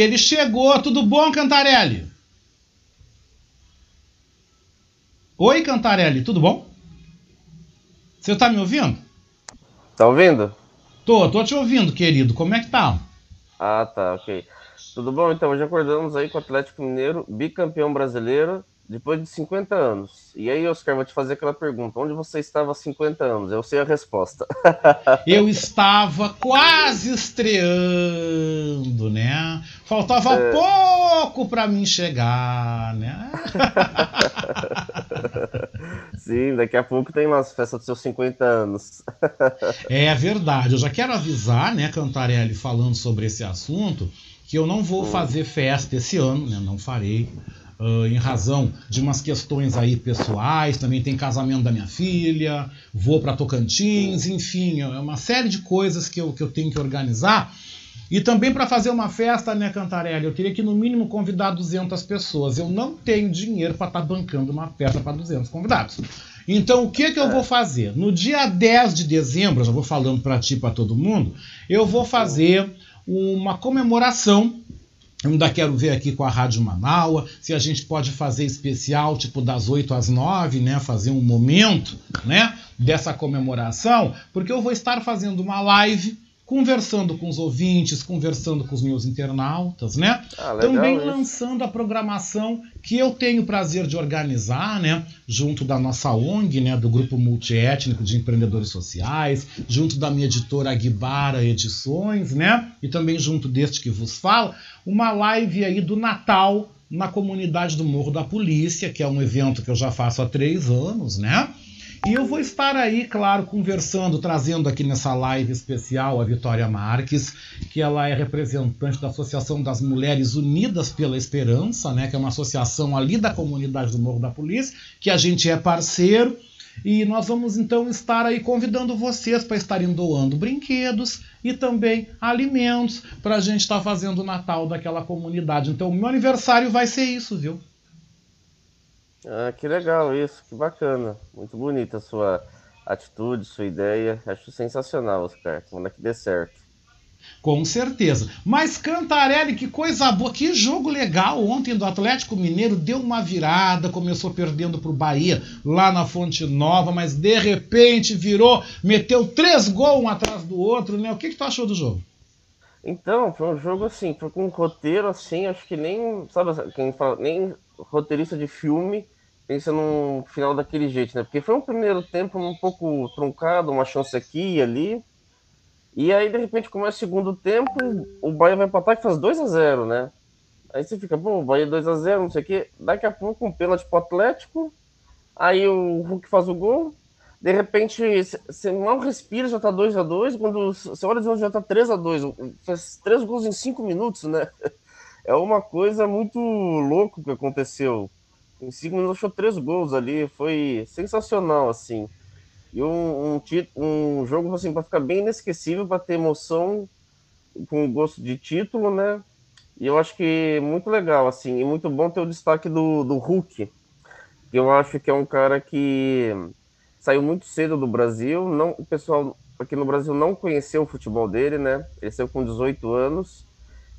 Ele chegou. Tudo bom, Cantarelli? Oi, Cantarelli, tudo bom? Você tá me ouvindo? Tá ouvindo? Tô, tô te ouvindo, querido. Como é que tá? Ah, tá, ok. Tudo bom? Então, hoje acordamos aí com o Atlético Mineiro, bicampeão brasileiro, depois de 50 anos. E aí, Oscar, vou te fazer aquela pergunta: onde você estava há 50 anos? Eu sei a resposta. [laughs] Eu estava quase estreando, né? Faltava é... pouco para mim chegar, né? [laughs] Sim, daqui a pouco tem nossa festa dos seus 50 anos. [laughs] é verdade. Eu já quero avisar, né, Cantarelli, falando sobre esse assunto que eu não vou fazer festa esse ano, né? Não farei. Uh, em razão de umas questões aí pessoais, também tem casamento da minha filha, vou para Tocantins, enfim, é uma série de coisas que eu, que eu tenho que organizar. E também para fazer uma festa, né, Cantarelli, eu teria que no mínimo convidar 200 pessoas. Eu não tenho dinheiro para estar tá bancando uma festa para 200 convidados. Então, o que, que eu vou fazer? No dia 10 de dezembro, já vou falando para ti e para todo mundo, eu vou fazer uma comemoração eu ainda quero ver aqui com a Rádio Manaua se a gente pode fazer especial, tipo das 8 às 9, né? Fazer um momento, né? Dessa comemoração, porque eu vou estar fazendo uma live conversando com os ouvintes, conversando com os meus internautas, né? Ah, Também isso. lançando a programação que eu tenho o prazer de organizar, né? Junto da nossa ONG, né? Do Grupo Multiétnico de Empreendedores Sociais, junto da minha editora Aguibara Edições, né? E também junto deste que vos fala, uma live aí do Natal na comunidade do Morro da Polícia, que é um evento que eu já faço há três anos, né? E eu vou estar aí, claro, conversando, trazendo aqui nessa live especial a Vitória Marques, que ela é representante da Associação das Mulheres Unidas pela Esperança, né, que é uma associação ali da comunidade do Morro da Polícia, que a gente é parceiro. E nós vamos então estar aí convidando vocês para estarem doando brinquedos e também alimentos para a gente estar tá fazendo o Natal daquela comunidade. Então, meu aniversário vai ser isso, viu? Ah, que legal isso, que bacana. Muito bonita a sua atitude, sua ideia. Acho sensacional, Oscar. Tomara que dê certo. Com certeza. Mas Cantarelli, que coisa boa, que jogo legal ontem do Atlético Mineiro. Deu uma virada, começou perdendo para o Bahia lá na Fonte Nova, mas de repente virou, meteu três gols um atrás do outro, né? O que, que tu achou do jogo? Então, foi um jogo assim, foi com um roteiro assim, acho que nem, sabe, quem fala, nem roteirista de filme pensa num final daquele jeito, né? Porque foi um primeiro tempo um pouco truncado, uma chance aqui e ali. E aí, de repente, começa o segundo tempo, o Bahia vai para ataque e faz 2 a 0 né? Aí você fica, pô, o Bahia 2 a 0 não sei o quê. Daqui a pouco, um pênalti pro Atlético. Aí o Hulk faz o gol. De repente, você mal respira, já tá 2 a 2 Quando você olha de onde já tá 3 a 2 Faz três gols em 5 minutos, né? [laughs] é uma coisa muito louca que aconteceu. Em cinco minutos achou três gols ali, foi sensacional, assim. E um, um, um jogo assim, para ficar bem inesquecível, para ter emoção com gosto de título, né? E eu acho que muito legal, assim, e muito bom ter o destaque do, do Hulk, eu acho que é um cara que saiu muito cedo do Brasil, não, o pessoal aqui no Brasil não conheceu o futebol dele, né? Ele saiu com 18 anos,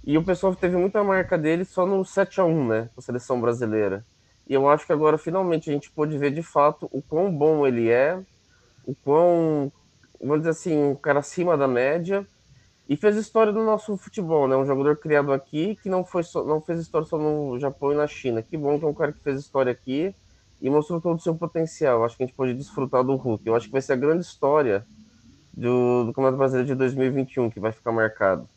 e o pessoal teve muita marca dele só no 7 a 1 né? Com a seleção brasileira. E eu acho que agora finalmente a gente pôde ver de fato o quão bom ele é, o quão, vamos dizer assim, um cara acima da média. E fez história do nosso futebol, né? Um jogador criado aqui que não, foi só, não fez história só no Japão e na China. Que bom que é um cara que fez história aqui e mostrou todo o seu potencial. Acho que a gente pode desfrutar do Hulk. Eu acho que vai ser a grande história do, do Campeonato Brasileiro de 2021 que vai ficar marcado.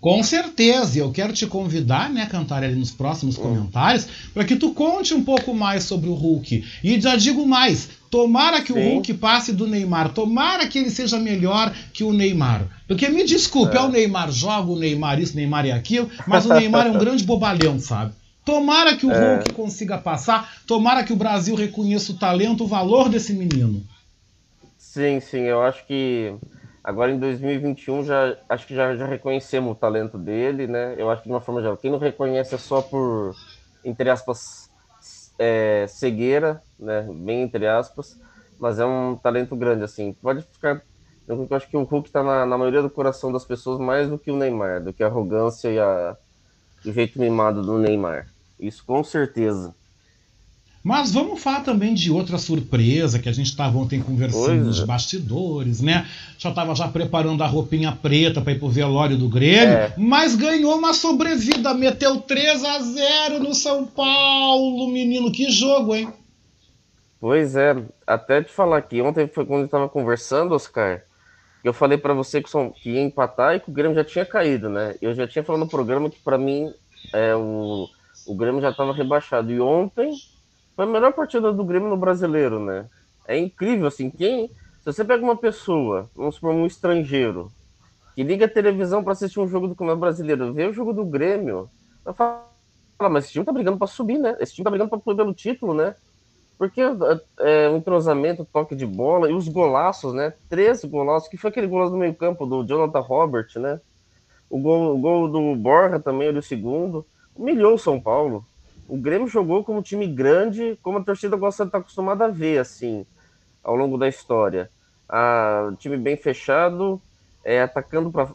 Com certeza, e eu quero te convidar, né, Cantarelli, nos próximos comentários, para que tu conte um pouco mais sobre o Hulk. E já digo mais, tomara que Sim. o Hulk passe do Neymar, tomara que ele seja melhor que o Neymar. Porque me desculpe, é, é o Neymar joga, o Neymar isso, o Neymar é aquilo, mas o Neymar é um [laughs] grande bobalhão, sabe? Tomara que o é. Hulk consiga passar, tomara que o Brasil reconheça o talento, o valor desse menino. Sim, sim, eu acho que Agora em 2021 já acho que já, já reconhecemos o talento dele, né? Eu acho que de uma forma geral, quem não reconhece é só por entre aspas é, cegueira, né? Bem entre aspas, mas é um talento grande assim. Pode ficar eu acho que o Hulk está na, na, maioria do coração das pessoas mais do que o Neymar, do que a arrogância e a, o jeito mimado do Neymar. Isso com certeza. Mas vamos falar também de outra surpresa que a gente estava ontem conversando nos é. bastidores, né? Já estava já preparando a roupinha preta para ir pro velório do Grêmio, é. mas ganhou uma sobrevida, meteu 3 a 0 no São Paulo, menino, que jogo, hein? Pois é, até te falar aqui, ontem foi quando eu estava conversando, Oscar, eu falei para você que, são, que ia empatar e que o Grêmio já tinha caído, né? Eu já tinha falado no programa que para mim é, o, o Grêmio já estava rebaixado. E ontem foi a melhor partida do Grêmio no brasileiro, né? É incrível, assim, quem. Se você pega uma pessoa, vamos supor, um estrangeiro, que liga a televisão para assistir um jogo do Campeonato Brasileiro, vê o jogo do Grêmio, eu falo, mas esse time tá brigando para subir, né? Esse time tá brigando pra, pelo título, né? Porque é, o entrosamento, toque de bola e os golaços, né? Três golaços, que foi aquele golaço do meio-campo do Jonathan Robert, né? O gol, o gol do Borja também, o segundo. Humilhou o São Paulo. O Grêmio jogou como um time grande, como a torcida gosta de estar acostumada a ver, assim, ao longo da história. Ah, time bem fechado, é, atacando para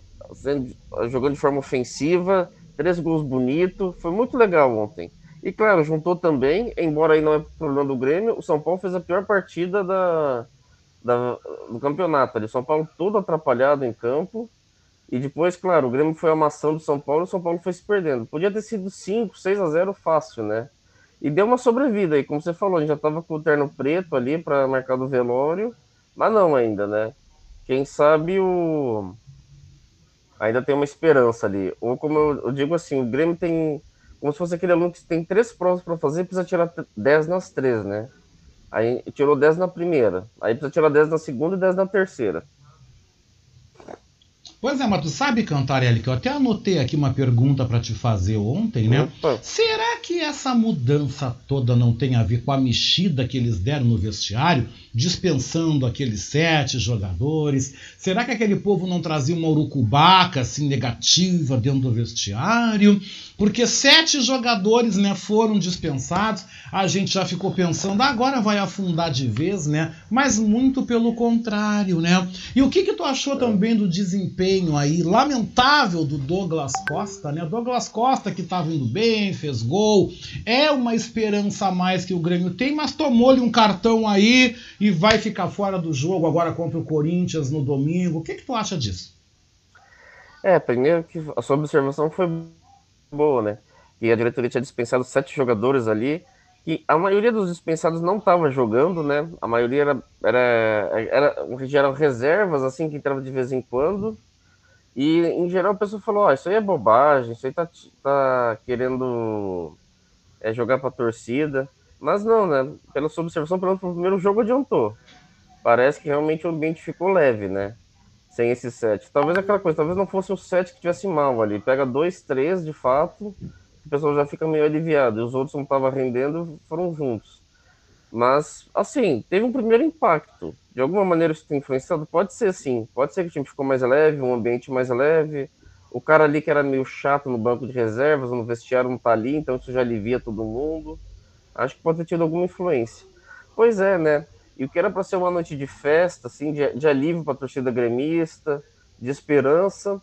jogando de forma ofensiva, três gols bonitos, foi muito legal ontem. E claro, juntou também, embora aí não é problema do Grêmio, o São Paulo fez a pior partida da, da, do campeonato. Ali. O São Paulo todo atrapalhado em campo. E depois, claro, o Grêmio foi amassando o São Paulo o São Paulo foi se perdendo. Podia ter sido 5, 6 a 0 fácil, né? E deu uma sobrevida aí, como você falou, a gente já tava com o terno preto ali para marcar do velório, mas não ainda, né? Quem sabe o ainda tem uma esperança ali. Ou como eu, eu digo assim, o Grêmio tem como se fosse aquele aluno que tem três provas para fazer, precisa tirar 10 nas três, né? Aí tirou 10 na primeira, aí precisa tirar 10 na segunda e 10 na terceira. Pois é, mas tu sabe, Cantarelli, que eu até anotei aqui uma pergunta para te fazer ontem, né? Opa. Será que essa mudança toda não tem a ver com a mexida que eles deram no vestiário, dispensando aqueles sete jogadores? Será que aquele povo não trazia uma urucubaca assim negativa dentro do vestiário? Porque sete jogadores né, foram dispensados, a gente já ficou pensando, agora vai afundar de vez, né? Mas muito pelo contrário, né? E o que, que tu achou também do desempenho aí lamentável do Douglas Costa, né? Douglas Costa que estava indo bem, fez gol, é uma esperança a mais que o Grêmio tem, mas tomou-lhe um cartão aí e vai ficar fora do jogo agora contra o Corinthians no domingo. O que, que tu acha disso? É, primeiro que a sua observação foi boa, né? E a diretoria tinha dispensado sete jogadores ali, e a maioria dos dispensados não estava jogando, né? A maioria era, era, era, eram reservas, assim, que entrava de vez em quando. E, em geral, a pessoa falou, oh, isso aí é bobagem, isso aí tá, tá querendo é, jogar pra torcida. Mas não, né? Pela sua observação, pelo primeiro jogo adiantou. Parece que realmente o ambiente ficou leve, né? sem esse set. Talvez aquela coisa, talvez não fosse um set que tivesse mal ali. Pega dois, três de fato, o pessoal já fica meio aliviado. E os outros não estavam rendendo, foram juntos. Mas, assim, teve um primeiro impacto. De alguma maneira isso tem influenciado? Pode ser sim. Pode ser que o time ficou mais leve, um ambiente mais leve. O cara ali que era meio chato no banco de reservas, no vestiário não tá ali, então isso já alivia todo mundo. Acho que pode ter tido alguma influência. Pois é, né? E o que era para ser uma noite de festa, assim, de, de alívio para torcida gremista, de esperança,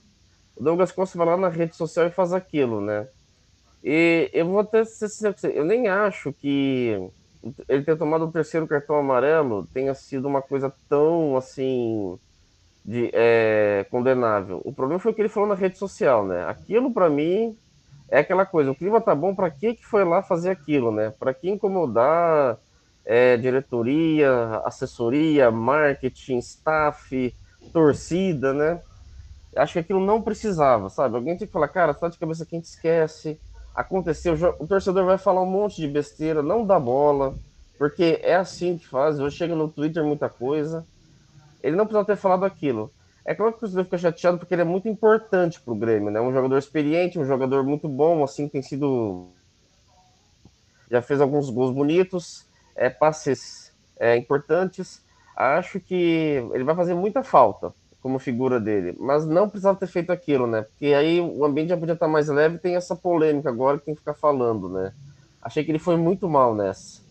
o Douglas Costa vai lá na rede social e faz aquilo, né? E eu vou até ser sincero eu nem acho que ele ter tomado o terceiro cartão amarelo tenha sido uma coisa tão, assim, de, é, condenável. O problema foi o que ele falou na rede social, né? Aquilo, para mim, é aquela coisa, o clima tá bom, para que que foi lá fazer aquilo, né? Para que incomodar é, diretoria, assessoria, marketing, staff, torcida, né? Acho que aquilo não precisava, sabe? Alguém tinha que falar, cara, tá de cabeça quente, esquece. Aconteceu, o torcedor vai falar um monte de besteira, não dá bola, porque é assim que faz. Hoje chega no Twitter muita coisa. Ele não precisava ter falado aquilo. É claro que o torcedor fica chateado porque ele é muito importante pro Grêmio, né? Um jogador experiente, um jogador muito bom, assim, tem sido. Já fez alguns gols bonitos, é, passes é, importantes. Acho que ele vai fazer muita falta como figura dele, mas não precisava ter feito aquilo, né? Porque aí o ambiente já podia estar mais leve tem essa polêmica agora que tem que ficar falando, né? Achei que ele foi muito mal nessa.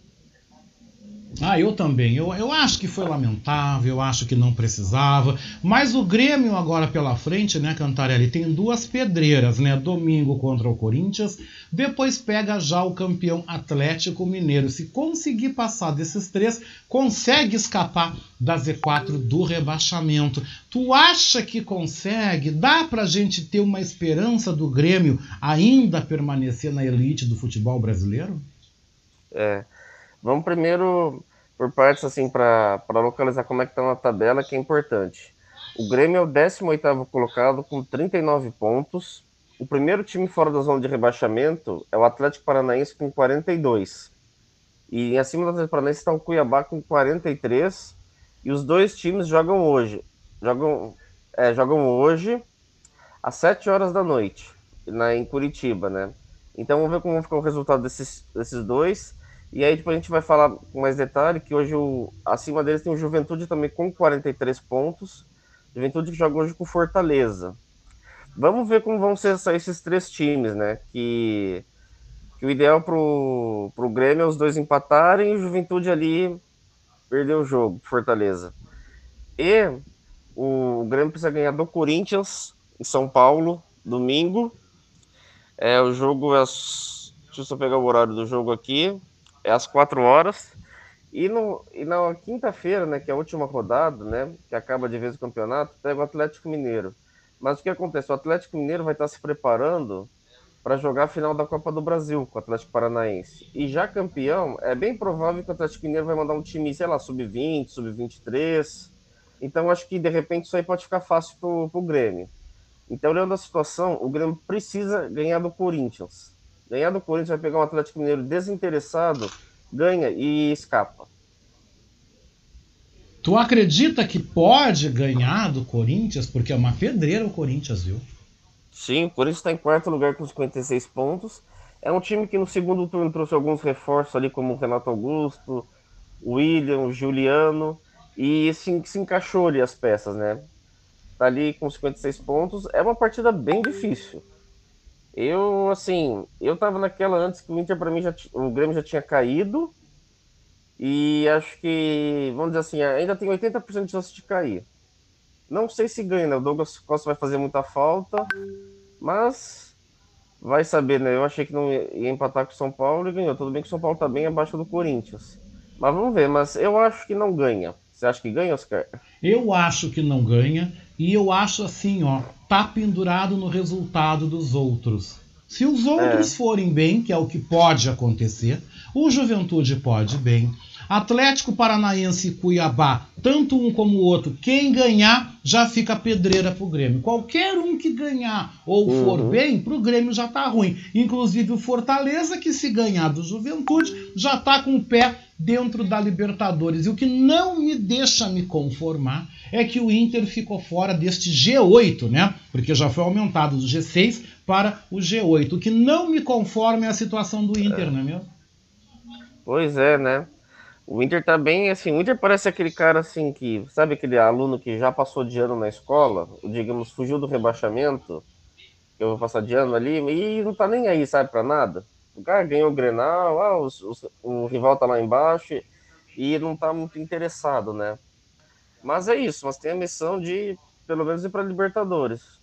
Ah, eu também. Eu, eu acho que foi lamentável, eu acho que não precisava. Mas o Grêmio agora pela frente, né, Cantarelli, tem duas pedreiras, né? Domingo contra o Corinthians, depois pega já o campeão Atlético Mineiro. Se conseguir passar desses três, consegue escapar da Z4 do rebaixamento. Tu acha que consegue? Dá pra gente ter uma esperança do Grêmio ainda permanecer na elite do futebol brasileiro? É. Vamos primeiro por partes, assim, para localizar como é que está na tabela, que é importante. O Grêmio é o 18º colocado com 39 pontos. O primeiro time fora da zona de rebaixamento é o Atlético Paranaense com 42. E acima do Atlético Paranaense está o Cuiabá com 43. E os dois times jogam hoje. Jogam, é, jogam hoje às 7 horas da noite, na, em Curitiba, né? Então vamos ver como ficar o resultado desses, desses dois. E aí depois a gente vai falar com mais detalhe que hoje o, acima deles tem o Juventude também com 43 pontos. Juventude que joga hoje com Fortaleza. Vamos ver como vão ser esses três times, né? Que, que o ideal pro, pro Grêmio é os dois empatarem e o Juventude ali perder o jogo, Fortaleza. E o, o Grêmio precisa ganhar do Corinthians em São Paulo, domingo. É, o jogo é. Deixa eu só pegar o horário do jogo aqui é às 4 horas. E, no, e na quinta-feira, né, que é a última rodada, né, que acaba de vez o campeonato, pega o Atlético Mineiro. Mas o que acontece? O Atlético Mineiro vai estar se preparando para jogar a final da Copa do Brasil com o Atlético Paranaense. E já campeão, é bem provável que o Atlético Mineiro vai mandar um time, sei lá, sub-20, sub-23. Então acho que de repente isso aí pode ficar fácil pro, pro Grêmio. Então, olhando a situação, o Grêmio precisa ganhar do Corinthians. Ganhar do Corinthians vai pegar um Atlético Mineiro desinteressado, ganha e escapa. Tu acredita que pode ganhar do Corinthians? Porque é uma pedreira o Corinthians, viu? Sim, o Corinthians está em quarto lugar com 56 pontos. É um time que no segundo turno trouxe alguns reforços ali, como o Renato Augusto, o William, o Juliano, e se, se encaixou ali as peças, né? Tá ali com 56 pontos. É uma partida bem difícil. Eu, assim, eu tava naquela antes que o Inter, para mim, já, o Grêmio já tinha caído. E acho que, vamos dizer assim, ainda tem 80% de chance de cair. Não sei se ganha, né? O Douglas Costa vai fazer muita falta, mas vai saber, né? Eu achei que não ia empatar com o São Paulo e ganhou. Tudo bem que o São Paulo tá bem abaixo do Corinthians. Mas vamos ver, mas eu acho que não ganha. Você acha que ganha, Oscar? Eu acho que não ganha. E eu acho assim, ó, tá pendurado no resultado dos outros. Se os outros é. forem bem, que é o que pode acontecer, o Juventude pode bem. Atlético Paranaense e Cuiabá, tanto um como o outro, quem ganhar já fica pedreira pro Grêmio. Qualquer um que ganhar ou uhum. for bem, pro Grêmio já tá ruim. Inclusive o Fortaleza, que se ganhar do Juventude, já tá com o pé dentro da Libertadores. E o que não me deixa me conformar é que o Inter ficou fora deste G8, né? Porque já foi aumentado do G6 para o G8. O que não me conforma é a situação do Inter, é. não é mesmo? Pois é, né? O Inter tá bem, assim, o Inter parece aquele cara, assim, que, sabe aquele aluno que já passou de ano na escola, digamos, fugiu do rebaixamento, que eu vou passar de ano ali, e não tá nem aí, sabe, pra nada. O cara ganhou o Grenal, ah, os, o rival tá lá embaixo, e não tá muito interessado, né? Mas é isso, mas tem a missão de, pelo menos, ir pra Libertadores.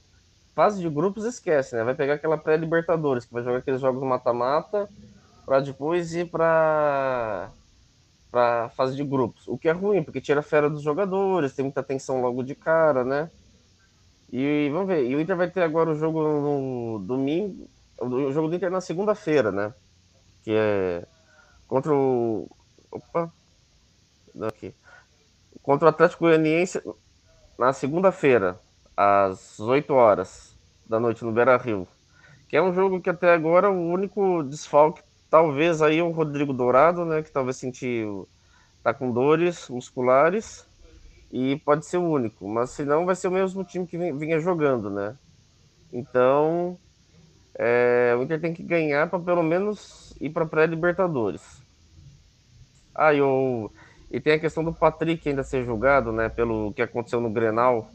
Fase de grupos esquece, né? Vai pegar aquela pré-Libertadores, que vai jogar aqueles jogos mata-mata, pra depois ir pra para fase de grupos. O que é ruim, porque tira a fera dos jogadores, tem muita tensão logo de cara, né? E vamos ver, e o Inter vai ter agora o jogo no domingo, o jogo do Inter na segunda-feira, né? Que é contra o. Opa! Aqui. Contra o Atlético Goianiense na segunda-feira, às 8 horas da noite no Beira Rio. Que é um jogo que até agora o único desfalque Talvez aí o Rodrigo Dourado, né, que talvez sentiu tá com dores musculares e pode ser o único, mas se não vai ser o mesmo time que vinha jogando, né? Então, é, o Inter tem que ganhar para pelo menos ir para pré-Libertadores. Ah, e, o, e tem a questão do Patrick ainda ser julgado, né, pelo que aconteceu no Grenal,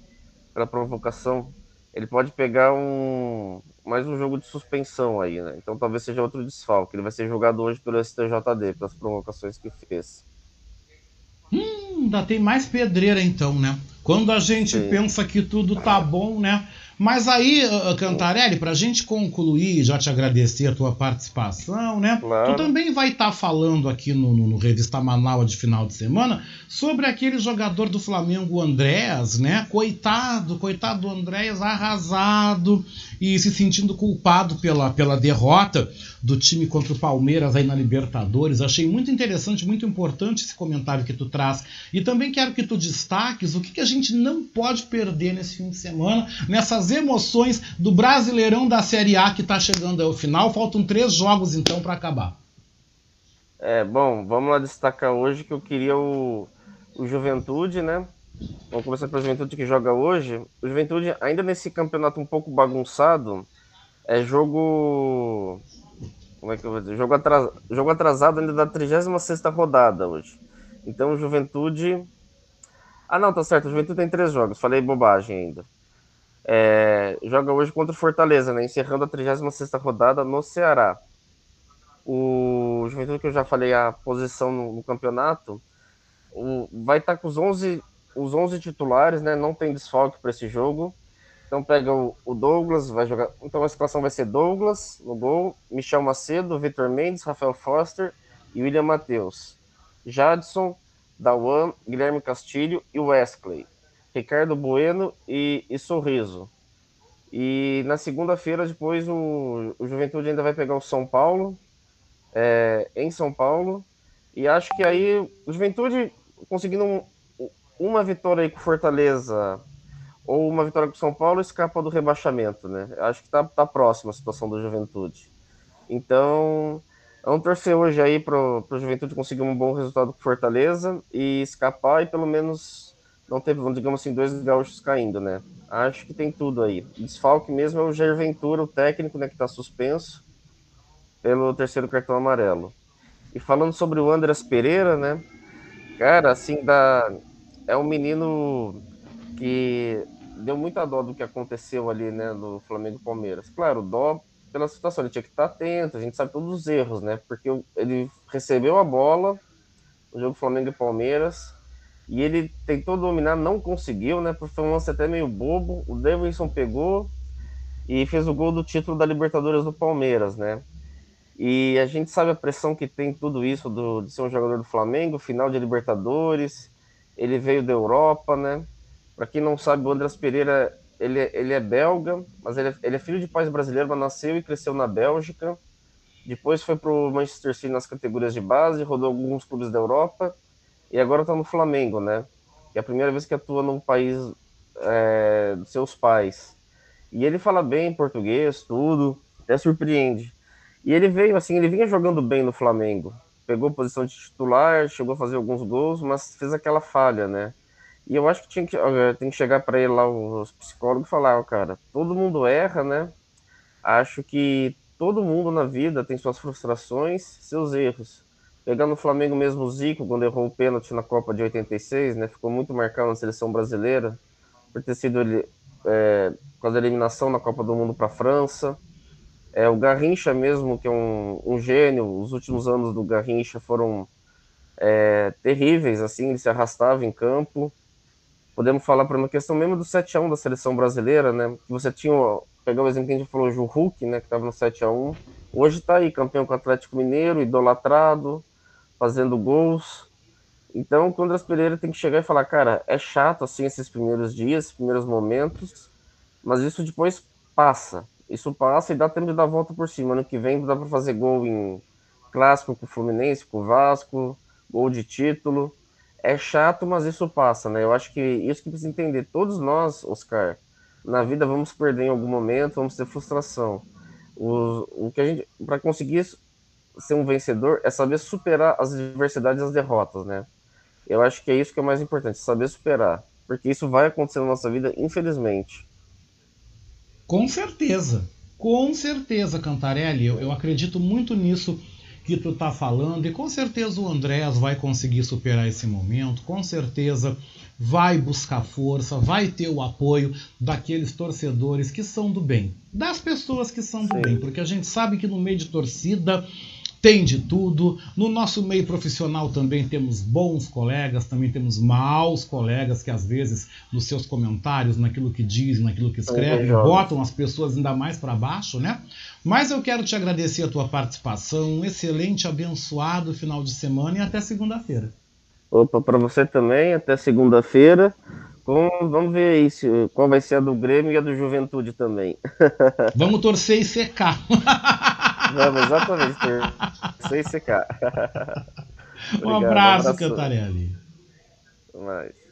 pela provocação. Ele pode pegar um, mais um jogo de suspensão aí, né? Então talvez seja outro desfalque. Ele vai ser julgado hoje pelo STJD, pelas provocações que fez. Hum, ainda tem mais pedreira então, né? Quando a gente Sim. pensa que tudo tá bom, né? Mas aí, Cantarelli, para a gente concluir, já te agradecer a tua participação, né? Claro. Tu também vai estar tá falando aqui no, no, no, Revista Manaus de final de semana sobre aquele jogador do Flamengo, o Andréas, né? Coitado, coitado do Andréas, arrasado e se sentindo culpado pela, pela derrota do time contra o Palmeiras aí na Libertadores. Achei muito interessante, muito importante esse comentário que tu traz. E também quero que tu destaques o que, que a gente não pode perder nesse fim de semana, nessas emoções do Brasileirão da Série A que está chegando ao final. Faltam três jogos então para acabar. É, bom, vamos lá destacar hoje que eu queria o, o Juventude, né? Vamos começar pela Juventude que joga hoje. O Juventude, ainda nesse campeonato um pouco bagunçado, é jogo. Como é que eu vou dizer? Jogo atrasado, jogo atrasado ainda da 36 rodada hoje. Então, Juventude. Ah, não, tá certo. O Juventude tem três jogos. Falei bobagem ainda. É... Joga hoje contra o Fortaleza, né? Encerrando a 36 rodada no Ceará. O Juventude, que eu já falei a posição no, no campeonato, o... vai estar tá com os 11, os 11 titulares, né? Não tem desfalque para esse jogo. Então pega o, o, Douglas, vai jogar. Então a escalação vai ser Douglas no gol, Michel Macedo, Vitor Mendes, Rafael Foster e William Matheus. Jadson, Dawan, Guilherme Castilho e Wesley. Ricardo Bueno e, e Sorriso. E na segunda-feira, depois, o, o, Juventude ainda vai pegar o São Paulo, é, em São Paulo. E acho que aí o Juventude conseguindo um, uma vitória aí com Fortaleza ou uma vitória com São Paulo escapa do rebaixamento, né? Acho que tá, tá próxima a situação do Juventude. Então, vamos torcer hoje aí para o Juventude conseguir um bom resultado com Fortaleza e escapar e pelo menos não ter, digamos assim, dois gaúchos caindo, né? Acho que tem tudo aí. Desfalque mesmo é o Jair Ventura, o técnico, né, que está suspenso pelo terceiro cartão amarelo. E falando sobre o Andras Pereira, né? Cara, assim, dá... é um menino que deu muita dó do que aconteceu ali, né, no Flamengo e Palmeiras. Claro, dó pela situação, ele tinha que estar atento, a gente sabe todos os erros, né, porque ele recebeu a bola no jogo Flamengo e Palmeiras e ele tentou dominar, não conseguiu, né, foi um lance até meio bobo, o Davidson pegou e fez o gol do título da Libertadores do Palmeiras, né, e a gente sabe a pressão que tem tudo isso do, de ser um jogador do Flamengo, final de Libertadores, ele veio da Europa, né, para quem não sabe, o Andrés Pereira ele, ele é belga, mas ele ele é filho de pais brasileiros, mas nasceu e cresceu na Bélgica. Depois foi para o Manchester City nas categorias de base, rodou alguns clubes da Europa e agora está no Flamengo, né? Que é a primeira vez que atua num país é, dos seus pais. E ele fala bem português, tudo, até surpreende. E ele veio assim, ele vinha jogando bem no Flamengo. Pegou posição de titular, chegou a fazer alguns gols, mas fez aquela falha, né? E eu acho que tinha que, tem que chegar para ele lá, os psicólogos, e falar, cara, todo mundo erra, né? Acho que todo mundo na vida tem suas frustrações, seus erros. Pegando o Flamengo mesmo, o Zico, quando errou o pênalti na Copa de 86, né? Ficou muito marcado na seleção brasileira, por ter sido ele, é, com a eliminação na Copa do Mundo para a França. É, o Garrincha mesmo, que é um, um gênio, os últimos anos do Garrincha foram é, terríveis, assim, ele se arrastava em campo podemos falar para uma questão mesmo do 7 a 1 da seleção brasileira, né? Você tinha, pegar o exemplo que a gente falou, o Hulk, né, que estava no 7 a 1. Hoje está aí, campeão com o Atlético Mineiro, idolatrado, fazendo gols. Então, o Andrés Pereira tem que chegar e falar, cara, é chato assim esses primeiros dias, primeiros momentos, mas isso depois passa. Isso passa e dá tempo de dar a volta por cima. Ano que vem dá para fazer gol em clássico com o Fluminense, com o Vasco, gol de título é chato, mas isso passa, né? Eu acho que isso que precisa entender. Todos nós, Oscar, na vida vamos perder em algum momento, vamos ter frustração. O, o que a gente, para conseguir ser um vencedor, é saber superar as adversidades e as derrotas, né? Eu acho que é isso que é mais importante, saber superar, porque isso vai acontecer na nossa vida, infelizmente. Com certeza, com certeza, Cantarelli. Eu, eu acredito muito nisso que tu tá falando e com certeza o Andrés vai conseguir superar esse momento, com certeza vai buscar força, vai ter o apoio daqueles torcedores que são do bem, das pessoas que são do Sim. bem, porque a gente sabe que no meio de torcida tem de tudo. No nosso meio profissional também temos bons colegas, também temos maus colegas que às vezes nos seus comentários, naquilo que dizem, naquilo que escrevem, botam as pessoas ainda mais para baixo, né? Mas eu quero te agradecer a tua participação, um excelente, abençoado final de semana e até segunda-feira. Opa, para você também, até segunda-feira. Vamos ver aí se, qual vai ser a do Grêmio e a do Juventude também. [laughs] Vamos torcer e secar. [laughs] Vamos, exatamente. Sem secar. [laughs] um abraço, um Cantarelli. Mais.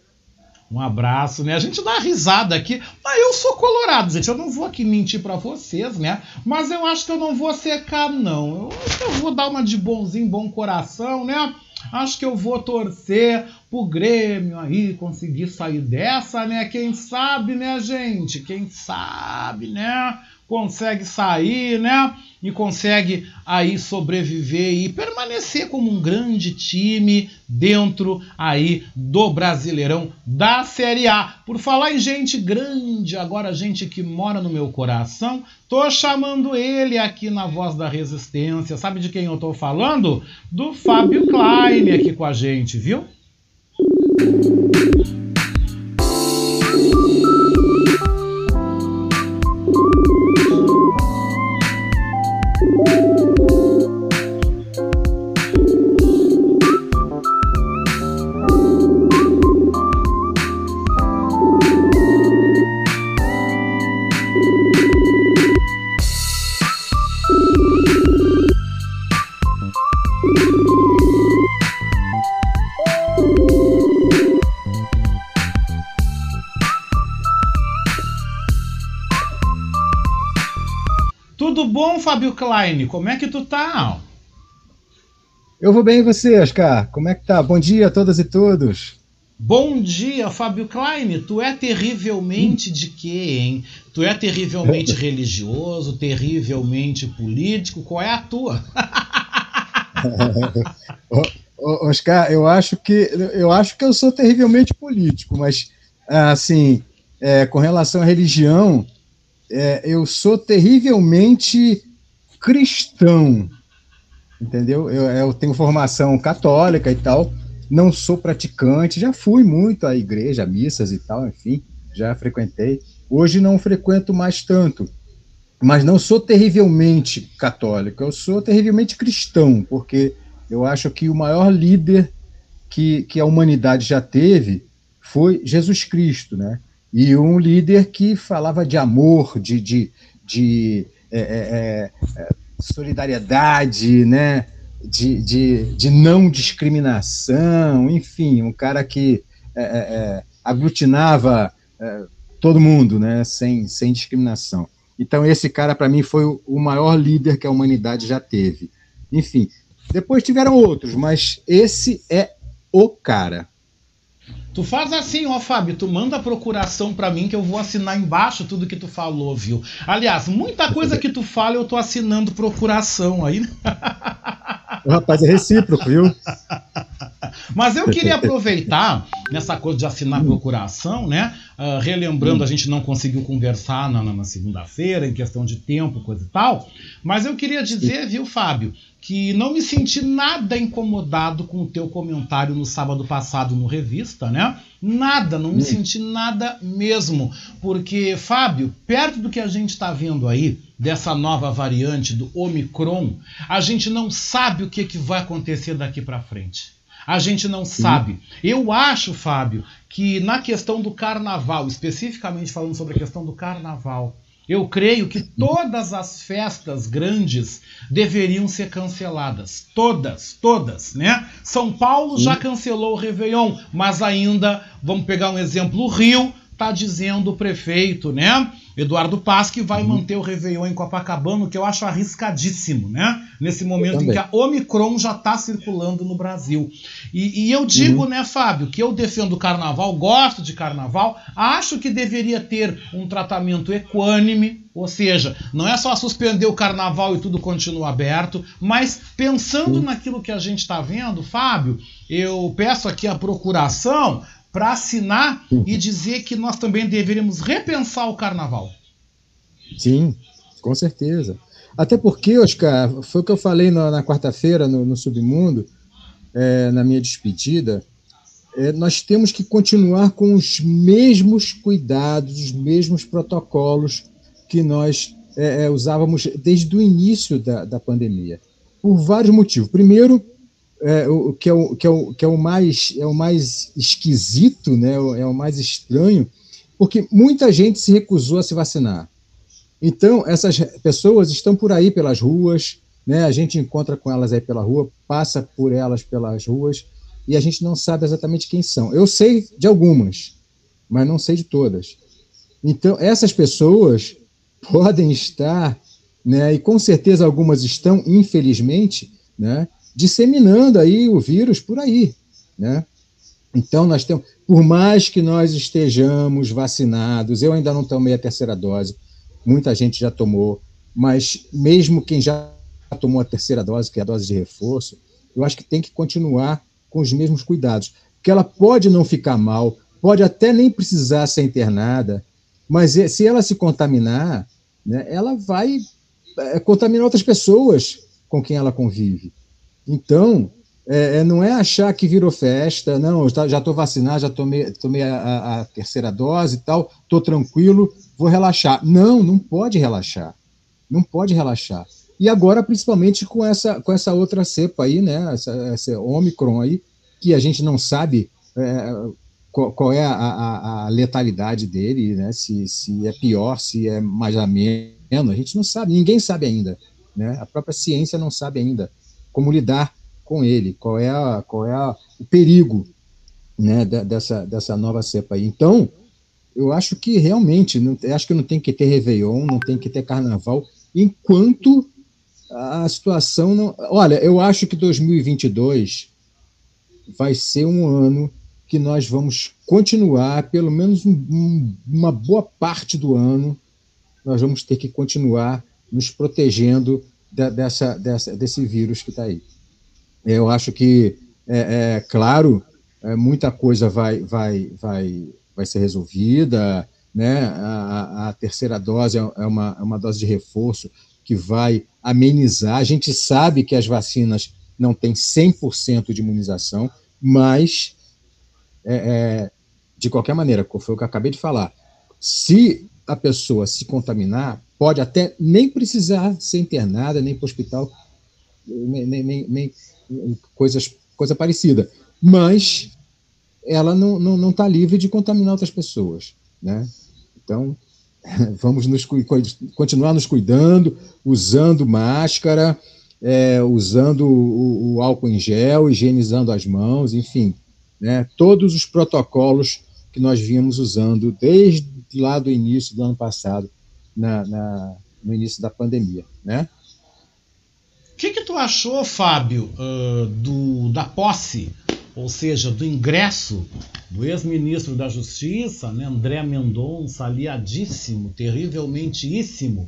Um abraço, né? A gente dá risada aqui. Mas eu sou colorado, gente. Eu não vou aqui mentir para vocês, né? Mas eu acho que eu não vou secar, não. Eu acho que eu vou dar uma de bonzinho, bom coração, né? Acho que eu vou torcer pro Grêmio aí conseguir sair dessa, né? Quem sabe, né, gente? Quem sabe, né? Consegue sair, né? E consegue aí sobreviver e permanecer como um grande time dentro aí do Brasileirão da Série A. Por falar em gente grande, agora gente que mora no meu coração, tô chamando ele aqui na Voz da Resistência. Sabe de quem eu tô falando? Do Fábio Klein aqui com a gente, viu? Fábio Klein, como é que tu tá? Eu vou bem e você, Oscar? Como é que tá? Bom dia a todas e todos. Bom dia, Fábio Klein. Tu é terrivelmente de quê, hein? Tu é terrivelmente [laughs] religioso, terrivelmente político? Qual é a tua? [laughs] Oscar, eu acho que eu acho que eu sou terrivelmente político, mas assim, é, com relação à religião, é, eu sou terrivelmente cristão, entendeu? Eu, eu, tenho formação católica e tal, não sou praticante, já fui muito à igreja, missas e tal, enfim, já frequentei. Hoje não frequento mais tanto, mas não sou terrivelmente católico, eu sou terrivelmente cristão, porque eu acho que o maior líder que, que a humanidade já teve foi Jesus Cristo, né? E um líder que falava de amor, de, de, de é, é, é, solidariedade, né? De, de, de não discriminação, enfim, um cara que é, é, é aglutinava todo mundo, né? Sem, sem discriminação. Então, esse cara, para mim, foi o maior líder que a humanidade já teve. Enfim, depois tiveram outros, mas esse é o cara. Tu faz assim, ó, Fábio, tu manda a procuração para mim que eu vou assinar embaixo tudo que tu falou, viu? Aliás, muita coisa que tu fala eu tô assinando procuração aí. O rapaz é recíproco, viu? [laughs] Mas eu queria aproveitar [laughs] nessa coisa de assinar procuração, né? Uh, relembrando, a gente não conseguiu conversar na, na segunda-feira, em questão de tempo, coisa e tal. Mas eu queria dizer, viu, Fábio, que não me senti nada incomodado com o teu comentário no sábado passado no Revista, né? Nada, não me hum. senti nada mesmo. Porque, Fábio, perto do que a gente está vendo aí, dessa nova variante do Omicron, a gente não sabe o que, que vai acontecer daqui para frente. A gente não sabe. Eu acho, Fábio, que na questão do carnaval, especificamente falando sobre a questão do carnaval, eu creio que todas as festas grandes deveriam ser canceladas. Todas, todas, né? São Paulo já cancelou o Réveillon, mas ainda, vamos pegar um exemplo, o Rio está dizendo o prefeito, né? Eduardo Paz, que vai uhum. manter o Réveillon em Copacabana, que eu acho arriscadíssimo, né? Nesse momento em que a Omicron já está circulando no Brasil. E, e eu digo, uhum. né, Fábio, que eu defendo o carnaval, gosto de carnaval, acho que deveria ter um tratamento equânime, ou seja, não é só suspender o carnaval e tudo continua aberto, mas pensando uhum. naquilo que a gente está vendo, Fábio, eu peço aqui a procuração para assinar e dizer que nós também deveríamos repensar o carnaval. Sim, com certeza. Até porque, Oscar, foi o que eu falei na, na quarta-feira no, no, Submundo, é, na minha despedida. É, nós temos que continuar com os mesmos cuidados, os mesmos protocolos que nós é, é usávamos desde o início da, da pandemia, por vários motivos. Primeiro, é, o, que, é o, que, é o, que é o mais é o mais esquisito, né? é o mais estranho, porque muita gente se recusou a se vacinar. Então, essas pessoas estão por aí pelas ruas, né? a gente encontra com elas aí pela rua, passa por elas pelas ruas, e a gente não sabe exatamente quem são. Eu sei de algumas, mas não sei de todas. Então, essas pessoas [laughs] podem estar, né, e com certeza algumas estão, infelizmente, né, disseminando aí o vírus por aí, né? Então, nós temos, por mais que nós estejamos vacinados, eu ainda não tomei a terceira dose, muita gente já tomou, mas mesmo quem já tomou a terceira dose, que é a dose de reforço, eu acho que tem que continuar com os mesmos cuidados, porque ela pode não ficar mal, pode até nem precisar ser internada, mas se ela se contaminar, né, ela vai é, contaminar outras pessoas com quem ela convive. Então, é, é não é achar que virou festa, não, já estou vacinado, já tomei, tomei a, a, terceira dose e tal, estou tranquilo, vou relaxar. Não, não pode relaxar. Não pode relaxar. E agora, principalmente com essa, com essa outra cepa aí, né? Essa, essa Omicron aí, que a gente não sabe é, qual, qual, é a, a, a, letalidade dele, né? Se, se é pior, se é mais ameno, a gente não sabe, ninguém sabe ainda. Né? A própria ciência não sabe ainda como lidar com ele, qual é, a, qual é a, o perigo né, dessa, dessa nova cepa aí. Então, eu acho que realmente, não, acho que não tem que ter Réveillon, não tem que ter Carnaval, enquanto a situação não. Olha, eu acho que 2022 vai ser um ano que nós vamos continuar, pelo menos um, um, uma boa parte do ano, nós vamos ter que continuar nos protegendo de, dessa, dessa, desse vírus que está aí. Eu acho que, é, é claro, é, muita coisa vai, vai, vai, vai ser resolvida, né? A, a terceira dose é, é uma, é uma dose de reforço que vai amenizar. A gente sabe que as vacinas não têm 100% de imunização, mas, é, é, de qualquer maneira, foi o que eu acabei de falar, se a pessoa se contaminar, pode até nem precisar ser internada, nem para o hospital, nem, nem, nem, coisas, coisa parecida. Mas ela não está não, não tá livre de contaminar outras pessoas. Né? Então, [laughs] vamos nos, continuar nos cuidando, usando máscara, é, usando o, o, álcool em gel, higienizando as mãos, enfim, né, todos os protocolos que nós vínhamos usando desde lá do início do ano passado, na, na no início da pandemia, né? O que, que tu achou, Fábio, uh, do, da posse, ou seja, do ingresso do ex-ministro da Justiça, né, André Mendonça, aliadíssimo, terrivelmente-íssimo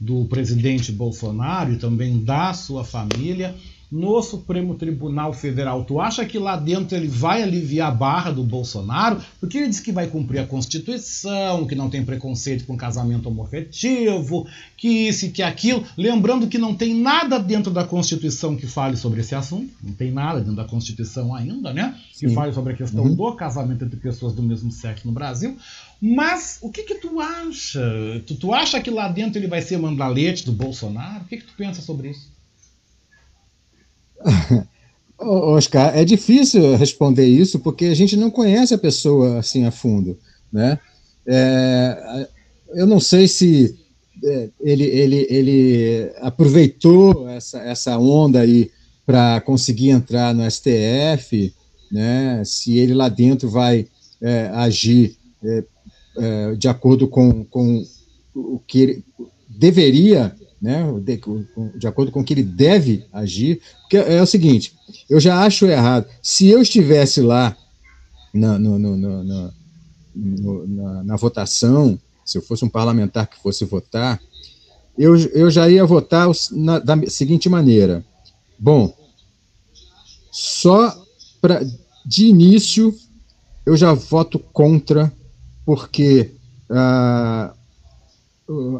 do presidente Bolsonaro e também da sua família, no Supremo Tribunal Federal. Tu acha que lá dentro ele vai aliviar a barra do Bolsonaro? Porque ele diz que vai cumprir a Constituição, que não tem preconceito com casamento homofetivo, que isso e que aquilo. Lembrando que não tem nada dentro da Constituição que fale sobre esse assunto. Não tem nada dentro da Constituição ainda, né? Que Sim. fale sobre a questão uhum. do casamento entre pessoas do mesmo sexo no Brasil. Mas o que que tu acha? Tu, tu acha que lá dentro ele vai ser mandalete do Bolsonaro? O que que tu pensa sobre isso? [laughs] Oscar, é difícil responder isso porque a gente não conhece a pessoa assim a fundo, né? É, eu não sei se é, ele, ele, ele aproveitou essa, essa onda aí para conseguir entrar no STF, né? Se ele lá dentro vai é, agir é, é, de acordo com, com o que ele deveria né, de, de, acordo com o que ele deve agir, porque é o seguinte, eu já acho errado, se eu estivesse lá na, no, no, no, na, na, votação, se eu fosse um parlamentar que fosse votar, eu, eu já ia votar na, da seguinte maneira, bom, só pra, de início eu já voto contra, porque ah,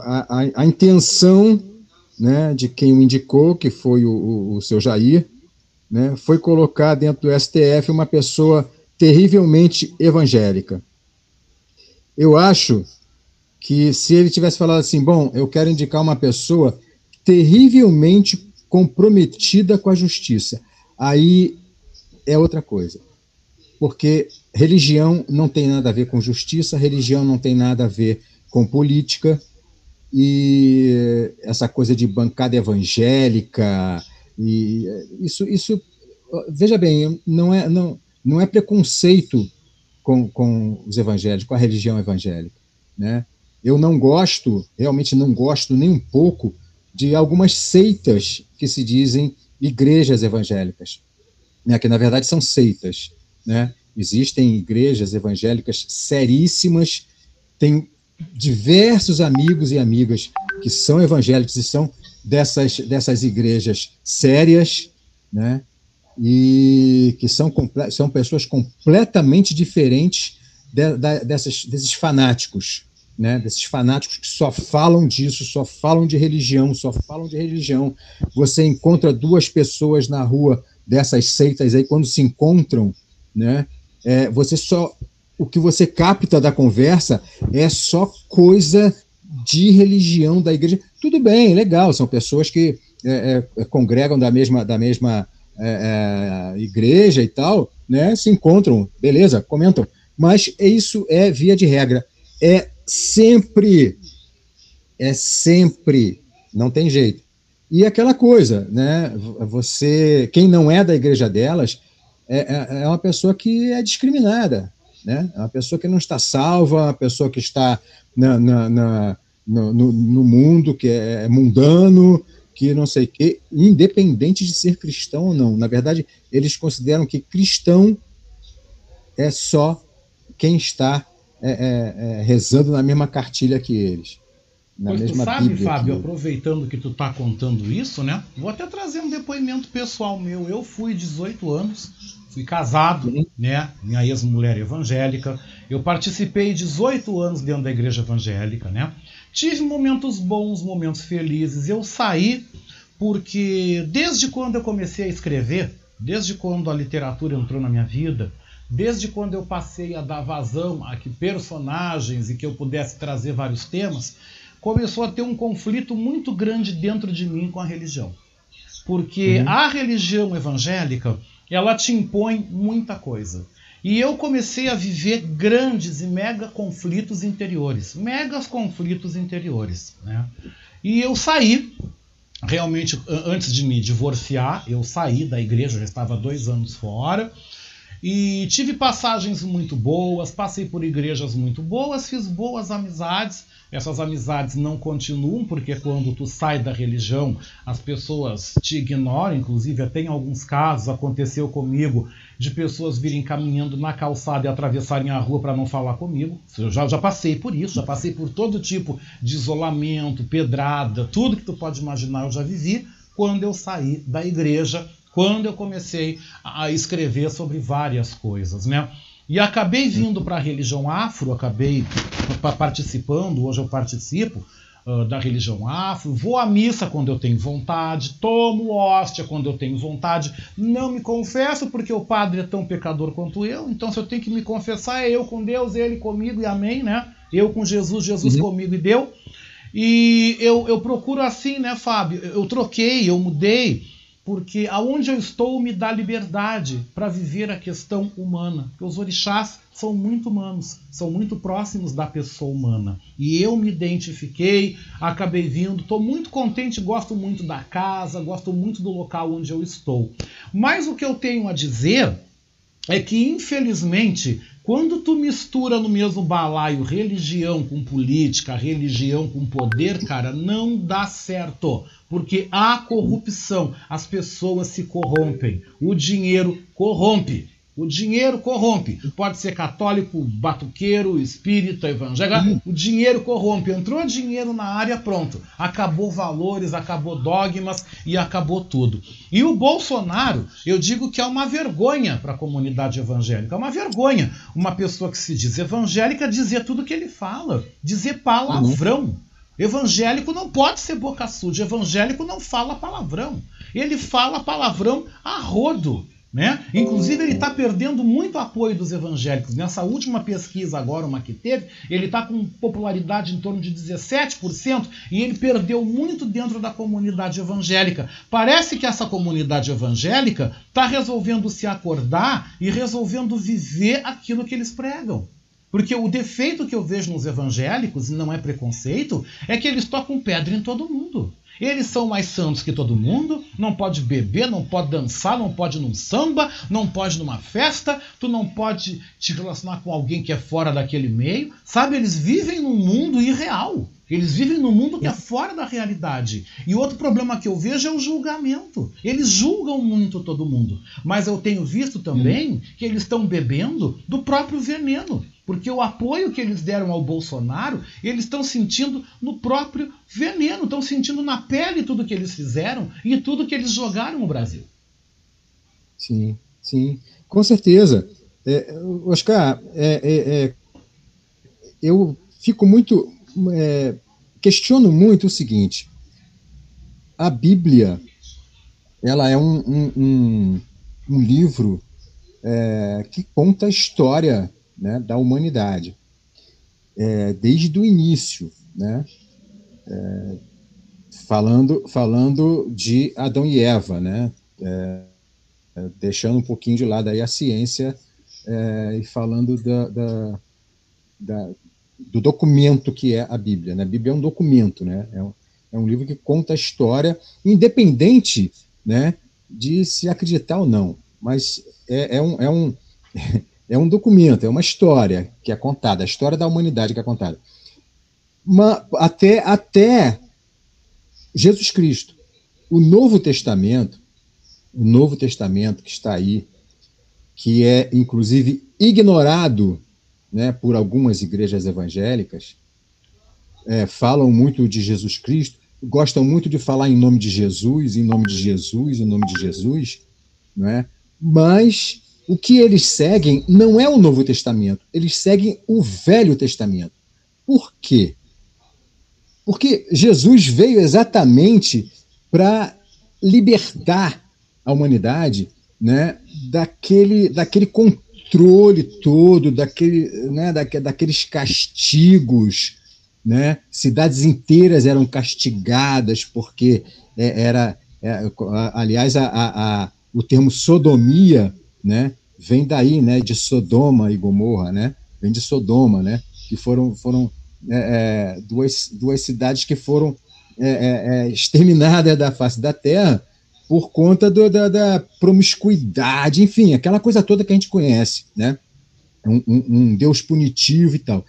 a, a, a, intenção né, de quem o indicou, que foi o, o, seu Jair, né, foi colocar dentro do STF uma pessoa terrivelmente evangélica. Eu acho que se ele tivesse falado assim, bom, eu quero indicar uma pessoa terrivelmente comprometida com a justiça, aí é outra coisa. Porque religião não tem nada a ver com justiça, religião não tem nada a ver com política, e essa coisa de bancada evangélica e isso isso veja bem não é não não é preconceito com, com os evangélicos com a religião evangélica né eu não gosto realmente não gosto nem um pouco de algumas seitas que se dizem igrejas evangélicas, né, que na verdade são seitas. Né? Existem igrejas evangélicas seríssimas, tem diversos amigos e amigas que são evangélicos e são dessas, dessas igrejas sérias, né? e que são, são pessoas completamente diferentes de, de, dessas, desses fanáticos, né? desses fanáticos que só falam disso, só falam de religião, só falam de religião. Você encontra duas pessoas na rua dessas seitas aí, quando se encontram, né? É, você só o que você capta da conversa é só coisa de religião da igreja. Tudo bem, legal, são pessoas que é, é, congregam da mesma, da mesma é, é, igreja e tal, né? Se encontram, beleza, comentam. Mas isso é via de regra. É sempre, é sempre, não tem jeito. E aquela coisa, né? Você, quem não é da igreja delas, é, é, é uma pessoa que é discriminada, né? Uma pessoa que não está salva, uma pessoa que está na, na, na no, no, no, mundo, que é, é mundano, que não sei o quê, independente de ser cristão ou não. Na verdade, eles consideram que cristão é só quem está é, é, é rezando na mesma cartilha que eles. Na pois mesma tu sabe, Bíblia Fábio, que... aproveitando que tu está contando isso, né? Vou até trazer um depoimento pessoal meu. Eu fui 18 anos fui casado, uhum. né? Minha ex-mulher evangélica. Eu participei 18 anos dentro da igreja evangélica, né? Tive momentos bons, momentos felizes. Eu saí porque desde quando eu comecei a escrever, desde quando a literatura entrou na minha vida, desde quando eu passei a dar vazão a que personagens e que eu pudesse trazer vários temas, começou a ter um conflito muito grande dentro de mim com a religião. Porque uhum. a religião evangélica ela te impõe muita coisa. E eu comecei a viver grandes e mega conflitos interiores, megas conflitos interiores, né? E eu saí, realmente, antes de me divorciar, eu saí da igreja, já estava dois anos fora, e tive passagens muito boas, passei por igrejas muito boas, fiz boas amizades, essas amizades não continuam, porque quando tu sai da religião, as pessoas te ignoram, inclusive até em alguns casos aconteceu comigo de pessoas virem caminhando na calçada e atravessarem a rua para não falar comigo. Eu já, já passei por isso, já passei por todo tipo de isolamento, pedrada, tudo que tu pode imaginar eu já vivi quando eu saí da igreja, quando eu comecei a escrever sobre várias coisas, né? E acabei vindo para a religião afro, acabei participando, hoje eu participo uh, da religião afro, vou à missa quando eu tenho vontade, tomo hóstia quando eu tenho vontade, não me confesso porque o padre é tão pecador quanto eu, então se eu tenho que me confessar é eu com Deus, ele comigo e amém, né? Eu com Jesus, Jesus uhum. comigo e deu. E eu, eu procuro assim, né, Fábio? Eu troquei, eu mudei porque aonde eu estou me dá liberdade para viver a questão humana. Porque os orixás são muito humanos, são muito próximos da pessoa humana. E eu me identifiquei, acabei vindo, estou muito contente, gosto muito da casa, gosto muito do local onde eu estou. Mas o que eu tenho a dizer é que, infelizmente, quando tu mistura no mesmo balaio religião com política, religião com poder, cara, não dá certo. Porque há corrupção, as pessoas se corrompem, o dinheiro corrompe. O dinheiro corrompe. Pode ser católico, batuqueiro, espírita, evangélico. O dinheiro corrompe. Entrou dinheiro na área, pronto. Acabou valores, acabou dogmas e acabou tudo. E o Bolsonaro, eu digo que é uma vergonha para a comunidade evangélica. É uma vergonha uma pessoa que se diz evangélica dizer tudo que ele fala, dizer palavrão. Uhum. Evangélico não pode ser boca suja. Evangélico não fala palavrão. Ele fala palavrão a rodo. Né? Inclusive, ele está perdendo muito apoio dos evangélicos. Nessa última pesquisa, agora, uma que teve, ele está com popularidade em torno de 17% e ele perdeu muito dentro da comunidade evangélica. Parece que essa comunidade evangélica está resolvendo se acordar e resolvendo viver aquilo que eles pregam. Porque o defeito que eu vejo nos evangélicos, e não é preconceito, é que eles tocam pedra em todo mundo. Eles são mais santos que todo mundo, não pode beber, não pode dançar, não pode ir num samba, não pode ir numa festa, tu não pode te relacionar com alguém que é fora daquele meio, sabe? Eles vivem num mundo irreal. Eles vivem num mundo que é fora da realidade. E outro problema que eu vejo é o julgamento. Eles julgam muito todo mundo. Mas eu tenho visto também que eles estão bebendo do próprio veneno. Porque o apoio que eles deram ao Bolsonaro, eles estão sentindo no próprio veneno, estão sentindo na pele tudo que eles fizeram e tudo que eles jogaram no Brasil. Sim, sim, com certeza. É, Oscar, é, é, é eu fico muito. É, questiono muito o seguinte: a Bíblia ela é um, um, um, um livro é, que conta a história né, da humanidade, é, desde o início, né, é, falando, falando de Adão e Eva, né, é, deixando um pouquinho de lado aí a ciência é, e falando da, da, da, do documento que é a Bíblia. Né? A Bíblia é um documento, né? é, um, é um livro que conta a história, independente né, de se acreditar ou não, mas é, é um, é, um, é um documento, é uma história que é contada, a história da humanidade que é contada. Até, até Jesus Cristo. O Novo Testamento, o Novo Testamento que está aí, que é inclusive ignorado né, por algumas igrejas evangélicas, é, falam muito de Jesus Cristo, gostam muito de falar em nome de Jesus, em nome de Jesus, em nome de Jesus, não é? mas o que eles seguem não é o Novo Testamento, eles seguem o Velho Testamento. Por quê? Porque Jesus veio exatamente para libertar a humanidade né, daquele, daquele controle todo, daquele, né, da, daqueles castigos. Né? Cidades inteiras eram castigadas porque é, era. É, aliás, a, a, a, o termo sodomia né, vem daí, né, de Sodoma e Gomorra, né? Vem de Sodoma, né? Que foram, foram é, é duas, duas cidades que foram é, é, exterminadas da face da terra por conta do, da, da, promiscuidade, enfim, aquela coisa toda que a gente conhece, né? Um, um, um, Deus punitivo e tal.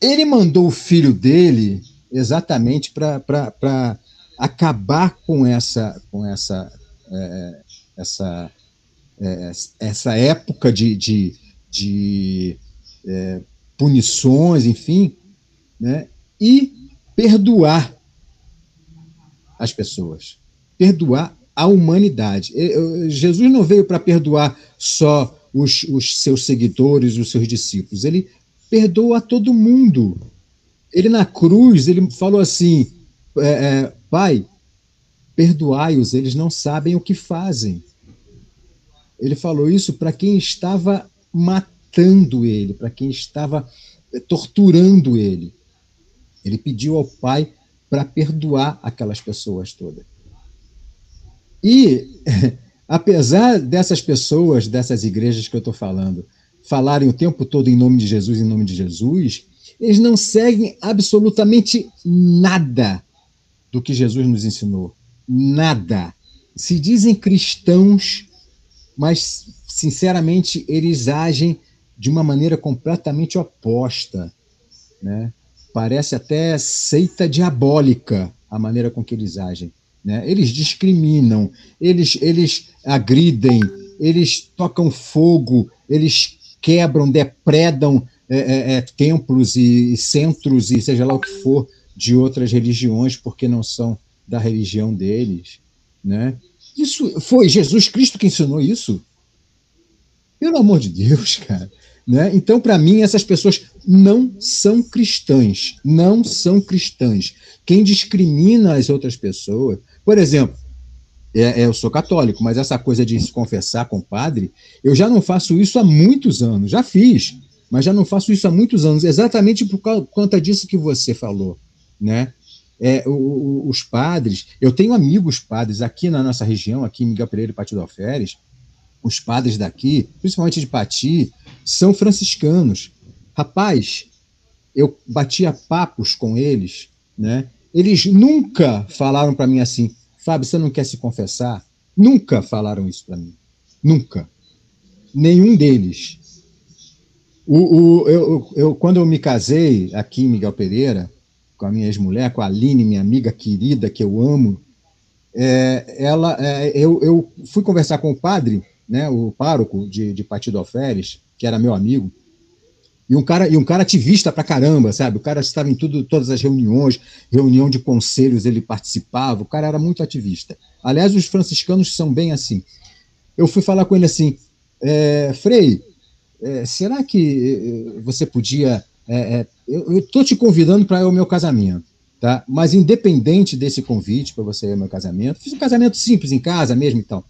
Ele mandou o filho dele exatamente para acabar com essa, com essa, é, essa é, essa época de, de, de é, punições, enfim, né, e perdoar as pessoas, perdoar a humanidade. Jesus não veio para perdoar só os, os seus seguidores, os seus discípulos, ele perdoa a todo mundo. Ele na cruz, ele falou assim: é, é, Pai, perdoai-os, eles não sabem o que fazem. Ele falou isso para quem estava matando ele, para quem estava eh, torturando ele. Ele pediu ao Pai para perdoar aquelas pessoas todas. E, [laughs] apesar dessas pessoas, dessas igrejas que eu estou falando, falarem o tempo todo em nome de Jesus, em nome de Jesus, eles não seguem absolutamente nada do que Jesus nos ensinou. Nada. Se dizem cristãos, mas, sinceramente, eles agem de uma maneira completamente oposta. Né? Parece até seita diabólica a maneira com que eles agem. Né? Eles discriminam, eles, eles agridem, eles tocam fogo, eles quebram, depredam é, é, é, templos e, e centros e seja lá o que for de outras religiões porque não são da religião deles, né? Isso foi Jesus Cristo que ensinou isso? Pelo amor de Deus, cara. Né? Então, para mim, essas pessoas não são cristãs. Não são cristãs. Quem discrimina as outras pessoas. Por exemplo, é, é, eu sou católico, mas essa coisa de se confessar com o padre, eu já não faço isso há muitos anos. Já fiz, mas já não faço isso há muitos anos, exatamente por conta disso que você falou. Né? É, o, os padres, eu tenho amigos padres aqui na nossa região, aqui em Miguel Pereira e Partido Alferes, os padres daqui, principalmente de Pati, são franciscanos. Rapaz, eu batia papos com eles, né? Eles nunca falaram para mim assim, Fábio, você não quer se confessar? Nunca falaram isso para mim. Nunca. Nenhum deles. O, o, eu, eu, quando eu me casei aqui em Miguel Pereira, com a minha ex-mulher, com a Aline, minha amiga querida, que eu amo, é, ela, é, eu, eu, fui conversar com o padre, né, o pároco de, de Partido Alferes, que era meu amigo, e um cara, e um cara ativista pra caramba, sabe? O cara estava em tudo, todas as reuniões, reunião de conselhos ele participava, o cara era muito ativista. Aliás, os franciscanos são bem assim. Eu fui falar com ele assim, é, Frei, é, será que é, você podia. É, é, eu estou te convidando para o meu casamento, tá? Mas independente desse convite para você ir ao meu casamento, fiz um casamento simples em casa mesmo então.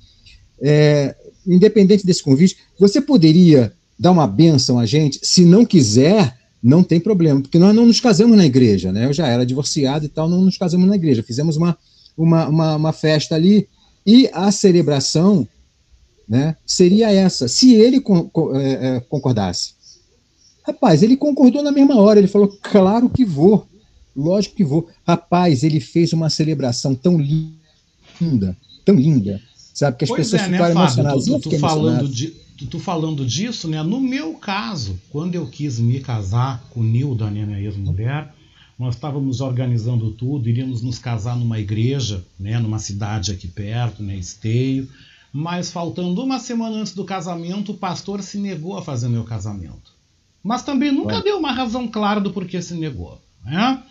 tal. independente desse convite, você poderia dar uma benção a gente? Se não quiser, não tem problema, porque nós não nos casamos na igreja, né? Eu já era divorciado e tal, não nos casamos na igreja. Fizemos uma, uma, uma, uma festa ali e a celebração né, seria essa, se ele é, é, concordasse. Rapaz, ele concordou na mesma hora, ele falou, claro que vou, lógico que vou. Rapaz, ele fez uma celebração tão linda, tão linda, sabe, que as pois pessoas é, né, ficaram Fábio, emocionadas. Tu, tu, tu falando de, tu, tu, falando disso, né, no meu caso, quando eu quis me casar com o Nilda, né, minha ex-mulher, nós estávamos organizando tudo, iríamos nos casar numa igreja, né, numa cidade aqui perto, né, Esteio, mas faltando uma semana antes do casamento, o pastor se negou a fazer meu casamento. Mas também nunca deu uma razão clara do porquê se negou. Né?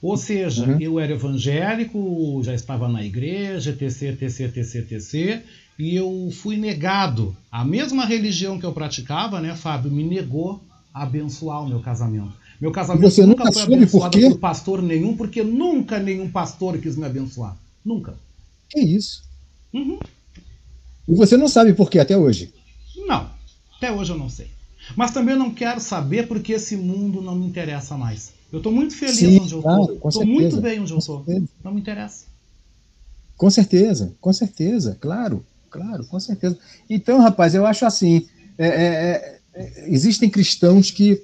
Ou seja, uhum. eu era evangélico, já estava na igreja, etc, etc, etc, etc, e eu fui negado. A mesma religião que eu praticava, né, Fábio, me negou a abençoar o meu casamento. Meu casamento Você nunca, nunca foi abençoado por, por pastor nenhum, porque nunca nenhum pastor quis me abençoar. Nunca. Que isso? Uhum. E você não sabe por quê até hoje? Não, até hoje eu não sei. Mas também não quero saber porque esse mundo não me interessa mais. Eu estou muito feliz Sim, onde eu claro, estou. Estou muito bem onde eu estou. Não me interessa. Com certeza, com certeza, claro, claro, com certeza. Então, rapaz, eu acho assim: é, é, é, existem cristãos que,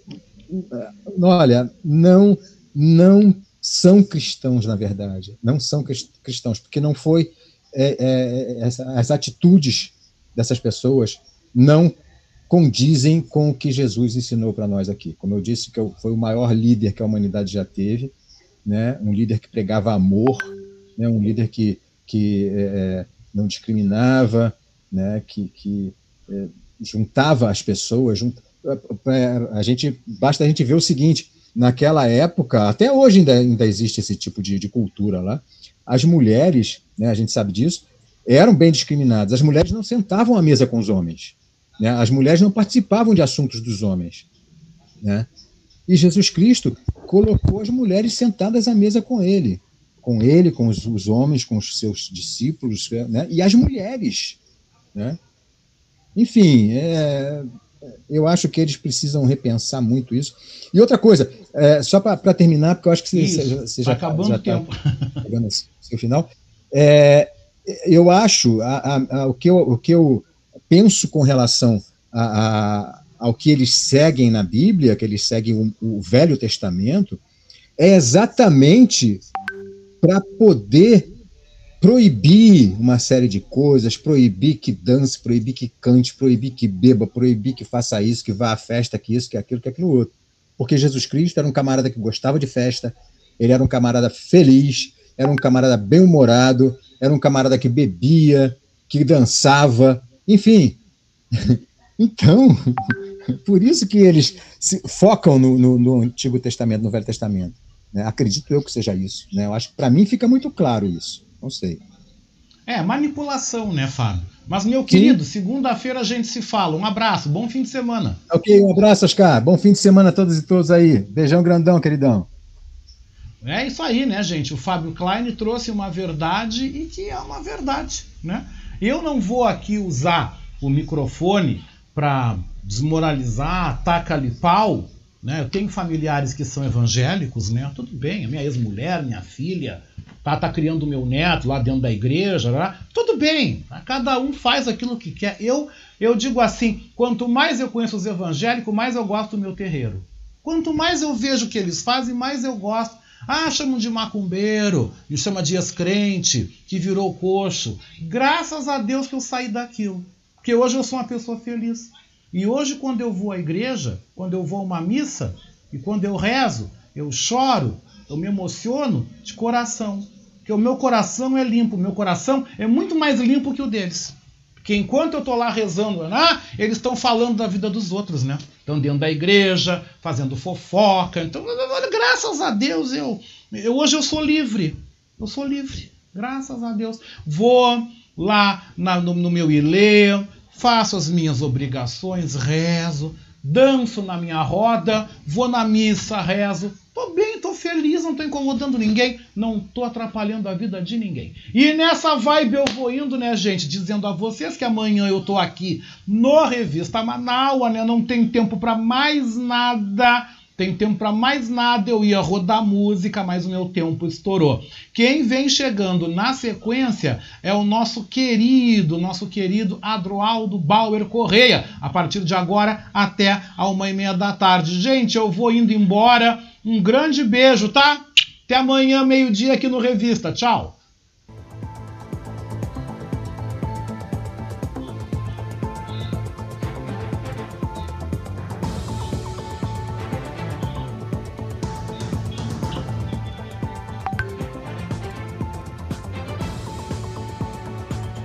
olha, não, não são cristãos, na verdade. Não são cristãos, porque não foi é, é, é as atitudes dessas pessoas não condizem com o que Jesus ensinou para nós aqui. Como eu disse, que foi o maior líder que a humanidade já teve, né? um líder que pregava amor, né? um líder que, que é, é não discriminava, né? que, que é, juntava as pessoas. Junt... A gente, basta a gente ver o seguinte, naquela época, até hoje ainda, ainda existe esse tipo de, de cultura lá, as mulheres, né, a gente sabe disso, eram bem discriminadas. As mulheres não sentavam à mesa com os homens. Né? As mulheres não participavam de assuntos dos homens. Né? E Jesus Cristo colocou as mulheres sentadas à mesa com ele, com ele, com os, os homens, com os seus discípulos, né? e as mulheres. Né? Enfim, é, eu acho que eles precisam repensar muito isso. E outra coisa, é, só para terminar, porque eu acho que você, isso, você já está acabando já o tempo. Tá chegando seu final. É, eu acho, a, a, a, o, que eu, o que eu penso com relação ao que eles seguem na Bíblia, que eles seguem o, o Velho Testamento, é exatamente para poder proibir uma série de coisas, proibir que dance, proibir que cante, proibir que beba, proibir que faça isso, que vá à festa, que isso, que aquilo, que aquilo outro. Porque Jesus Cristo era um camarada que gostava de festa, ele era um camarada feliz, era um camarada bem-humorado, era um camarada que bebia, que dançava, enfim. [laughs] Então, por isso que eles focam no, no, no Antigo Testamento, no Velho Testamento. Né? Acredito eu que seja isso. Né? Eu acho que para mim fica muito claro isso. Não sei. É, manipulação, né, Fábio? Mas, meu querido, segunda-feira a gente se fala. Um abraço, bom fim de semana. Ok, um abraço, Oscar. Bom fim de semana a todos e todos aí. Beijão grandão, queridão. É isso aí, né, gente? O Fábio Klein trouxe uma verdade e que é uma verdade, né? Eu não vou aqui usar o microfone para desmoralizar, atacar-lhe pau, né? Eu tenho familiares que são evangélicos, né? Tudo bem, a minha ex-mulher, minha filha, tá, tá criando meu neto lá dentro da igreja, né? tudo bem, cada um faz aquilo que quer. Eu, eu digo assim: quanto mais eu conheço os evangélicos, mais eu gosto do meu terreiro. Quanto mais eu vejo o que eles fazem, mais eu gosto. Ah, chamam de macumbeiro, me chama de ex-crente, que virou coxo. Graças a Deus que eu saí daquilo. Porque hoje eu sou uma pessoa feliz. E hoje, quando eu vou à igreja, quando eu vou a uma missa, e quando eu rezo, eu choro, Eu me emociono de coração. Porque o meu coração é limpo, o meu coração é muito mais limpo que o deles. Porque enquanto eu estou lá rezando, né, eles estão falando da vida dos outros, né? Estão dentro da igreja, fazendo fofoca. Então, graças a Deus, eu, eu hoje eu sou livre. Eu sou livre. Graças a Deus. Vou lá na, no, no meu ilê, faço as minhas obrigações, rezo, danço na minha roda, vou na missa, rezo. Tô bem, tô feliz, não tô incomodando ninguém, não tô atrapalhando a vida de ninguém. E nessa vibe eu vou indo, né, gente, dizendo a vocês que amanhã eu tô aqui no Revista Manaua, né? Não tem tempo para mais nada tem tempo para mais nada, eu ia rodar música, mas o meu tempo estourou. Quem vem chegando na sequência é o nosso querido, nosso querido Adroaldo Bauer Correia, a partir de agora até a uma e meia da tarde. Gente, eu vou indo embora. Um grande beijo, tá? Até amanhã, meio-dia aqui no Revista. Tchau!